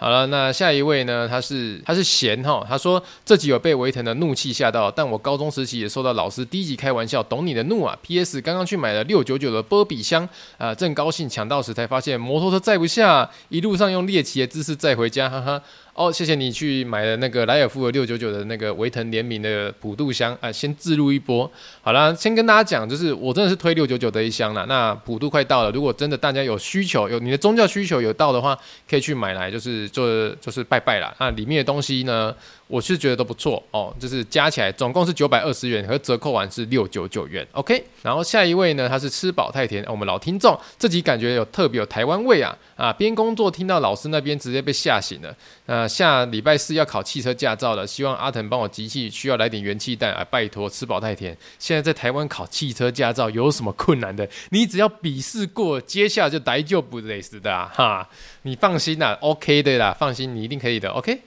好了，那下一位呢？他是他是贤哈，他说这集有被维腾的怒气吓到，但我高中时期也受到老师低级开玩笑，懂你的怒啊。P.S. 刚刚去买了六九九的波比香啊、正高兴抢到时才发现摩托车载不下，一路上用猎奇的姿势载回家，哈哈。哦，谢谢你去买了那个莱尔富的六九九的那个维腾联名的普渡香啊，先自录一波。好了，先跟大家讲，就是我真的是推六九九的一箱了。那普渡快到了，如果真的大家有需求，有你的宗教需求有到的话，可以去买来，就是做就是拜拜啦。那里面的东西呢？我是觉得都不错哦，就是加起来总共是九百二十元，和折扣完是六九九元。OK，然后下一位呢，他是吃饱太甜，我们老听众，这集感觉有特别有台湾味啊啊！边工作听到老师那边直接被吓醒了。那下礼拜四要考汽车驾照了，希望阿腾帮我集气，需要来点元气弹啊！拜托，吃饱太甜。现在在台湾考汽车驾照有什么困难的？你只要笔试过，接下来就来就不累死的啊！哈，你放心啦，OK 的啦，放心，你一定可以的，OK。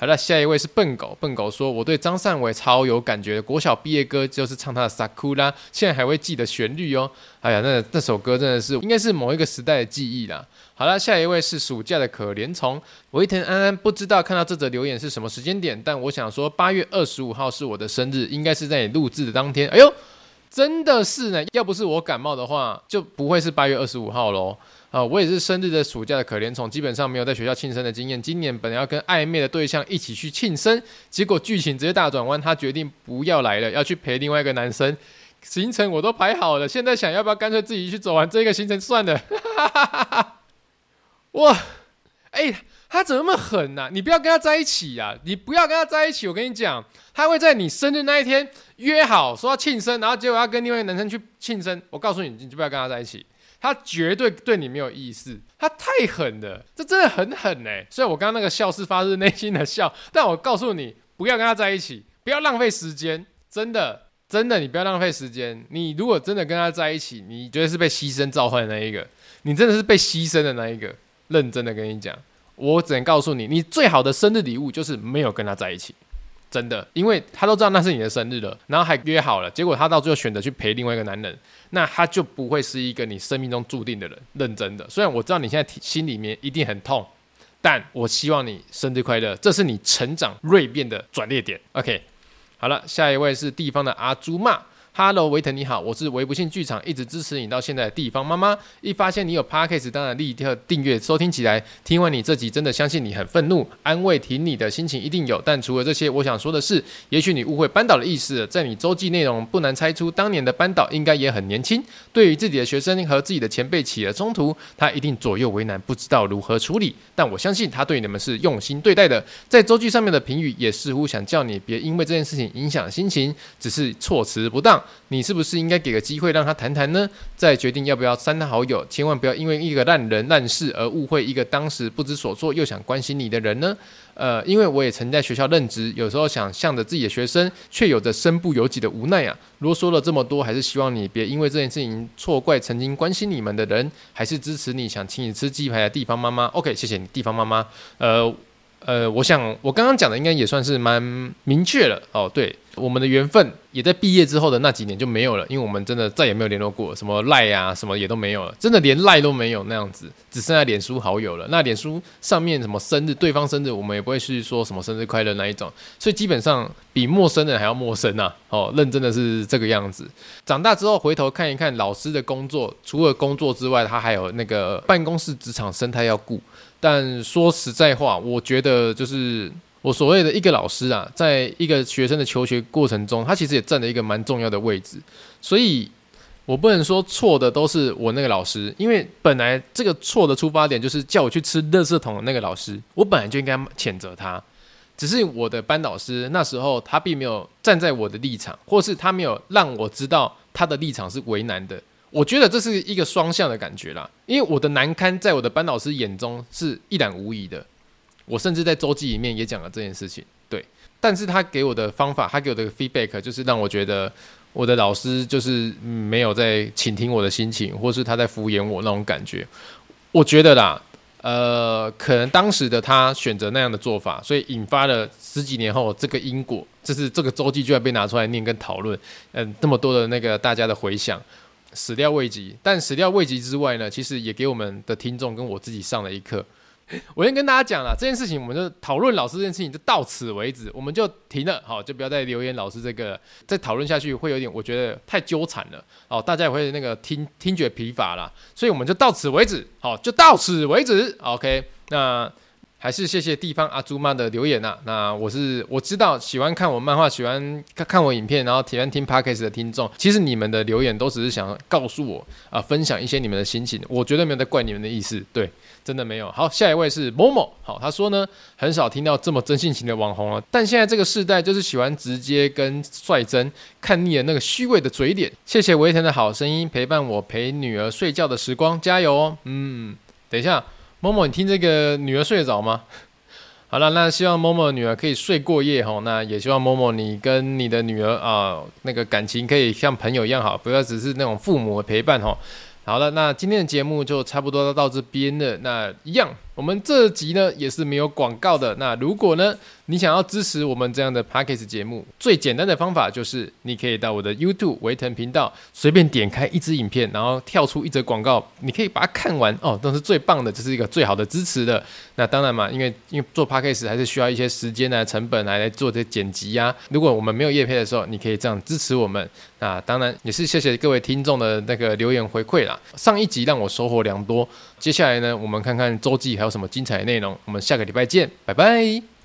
好了，下一位是笨狗。笨狗说：“我对张善伟超有感觉，国小毕业歌就是唱他的《Sakura》，现在还会记得旋律哦。哎呀，那那首歌真的是应该是某一个时代的记忆啦。”好了，下一位是暑假的可怜虫。维腾安安不知道看到这则留言是什么时间点，但我想说，八月二十五号是我的生日，应该是在你录制的当天。哎呦，真的是呢！要不是我感冒的话，就不会是八月二十五号喽。啊，我也是生日的暑假的可怜虫，基本上没有在学校庆生的经验。今年本来要跟暧昧的对象一起去庆生，结果剧情直接大转弯，他决定不要来了，要去陪另外一个男生。行程我都排好了，现在想要不要干脆自己去走完这个行程算了。哈哈哈哈哇，哎、他怎么那么狠呢、你不要跟他在一起呀、啊！你不要跟他在一起，我跟你讲，他会在你生日那一天约好说要庆生，然后结果要跟另外一个男生去庆生。我告诉你，你就不要跟他在一起。他绝对对你没有意思，他太狠了，这真的很狠哎！所以我刚刚那个笑是发自内心的笑，但我告诉你，不要跟他在一起，不要浪费时间，真的，真的，你不要浪费时间。你如果真的跟他在一起，你绝对是被牺牲召唤的那一个，你真的是被牺牲的那一个。认真的跟你讲，我只能告诉你，你最好的生日礼物就是没有跟他在一起。真的，因为他都知道那是你的生日了，然后还约好了，结果他到最后选择去陪另外一个男人，那他就不会是一个你生命中注定的人。认真的，虽然我知道你现在心里面一定很痛，但我希望你生日快乐，这是你成长锐变的转捩点。OK，好了，下一位是地方的阿朱骂。Hello，维腾你好，我是维不信剧场一直支持你到现在的地方妈妈。一发现你有 Podcast，当然立刻订阅收听起来。听完你这集，真的相信你很愤怒，安慰挺你的心情一定有。但除了这些，我想说的是，也许你误会班导的意思了。在你周记内容，不难猜出当年的班导应该也很年轻，对于自己的学生和自己的前辈起了冲突，他一定左右为难，不知道如何处理。但我相信他对你们是用心对待的。在周记上面的评语也似乎想叫你别因为这件事情影响心情，只是措辞不当。你是不是应该给个机会让他谈谈呢？再决定要不要删他好友，千万不要因为一个烂人烂事而误会一个当时不知所措又想关心你的人呢。呃，因为我也曾在学校任职，有时候想向着自己的学生，却有着身不由己的无奈啊。啰嗦了这么多，还是希望你别因为这件事情错怪曾经关心你们的人，还是支持你想请你吃鸡排的地方妈妈。OK，谢谢你，地方妈妈。呃。呃，我想我刚刚讲的应该也算是蛮明确了哦。对，我们的缘分也在毕业之后的那几年就没有了，因为我们真的再也没有联络过，什么赖啊，什么也都没有了，真的连赖都没有那样子，只剩下脸书好友了。那脸书上面什么生日，对方生日，我们也不会去说什么生日快乐那一种，所以基本上比陌生人还要陌生呐。哦，认真的是这个样子。长大之后回头看一看老师的工作，除了工作之外，他还有那个办公室职场生态要顾。但说实在话，我觉得就是我所谓的一个老师啊，在一个学生的求学过程中，他其实也占了一个蛮重要的位置。所以，我不能说错的都是我那个老师，因为本来这个错的出发点就是叫我去吃垃圾桶的那个老师，我本来就应该谴责他。只是我的班导师那时候他并没有站在我的立场，或是他没有让我知道他的立场是为难的。我觉得这是一个双向的感觉啦，因为我的难堪在我的班导师眼中是一览无遗的，我甚至在周记里面也讲了这件事情，对。但是他给我的方法，他给我的 feedback 就是让我觉得我的老师就是没有在倾听我的心情，或是他在敷衍我那种感觉。我觉得啦，呃，可能当时的他选择那样的做法，所以引发了十几年后这个因果，就是这个周记居然被拿出来念跟讨论，嗯，那么多的那个大家的回响。始料未及，但始料未及之外呢，其实也给我们的听众跟我自己上了一课。我先跟大家讲了这件事情，我们就讨论老师这件事情就到此为止，我们就停了，好，就不要再留言老师这个再讨论下去会有点，我觉得太纠缠了，哦，大家也会那个听听觉疲乏啦，所以我们就到此为止，好，就到此为止，OK，那。还是谢谢地方阿朱妈的留言呐、啊。那我是我知道喜欢看我漫画、喜欢看看我影片，然后喜欢听 Podcast 的听众，其实你们的留言都只是想告诉我啊、分享一些你们的心情。我绝对没有在怪你们的意思，对，真的没有。好，下一位是某某，好，他说呢，很少听到这么真性情的网红了，但现在这个世代就是喜欢直接跟率真，看腻了那个虚伪的嘴脸。谢谢维腾的好声音，陪伴我陪女儿睡觉的时光，加油哦。嗯，等一下。某某，你听这个女儿睡得着吗？好了，那希望某某的女儿可以睡过夜哈。那也希望某某你跟你的女儿啊，那个感情可以像朋友一样好，不要只是那种父母的陪伴哈。好了，那今天的节目就差不多到这边了。那一样，我们这集呢也是没有广告的。那如果呢，你想要支持我们这样的 Podcast 节目，最简单的方法就是，你可以到我的 YouTube 维腾频道，随便点开一支影片，然后跳出一则广告，你可以把它看完哦，都是最棒的，这是一个最好的支持的。那当然嘛，因为因为做 Podcast 还是需要一些时间啊、成本来来做这剪辑呀、如果我们没有业配的时候，你可以这样支持我们。那当然也是谢谢各位听众的那个留言回馈啦。上一集让我收获良多，接下来呢，我们看看周记还有什么精彩的内容。我们下个礼拜见，拜拜。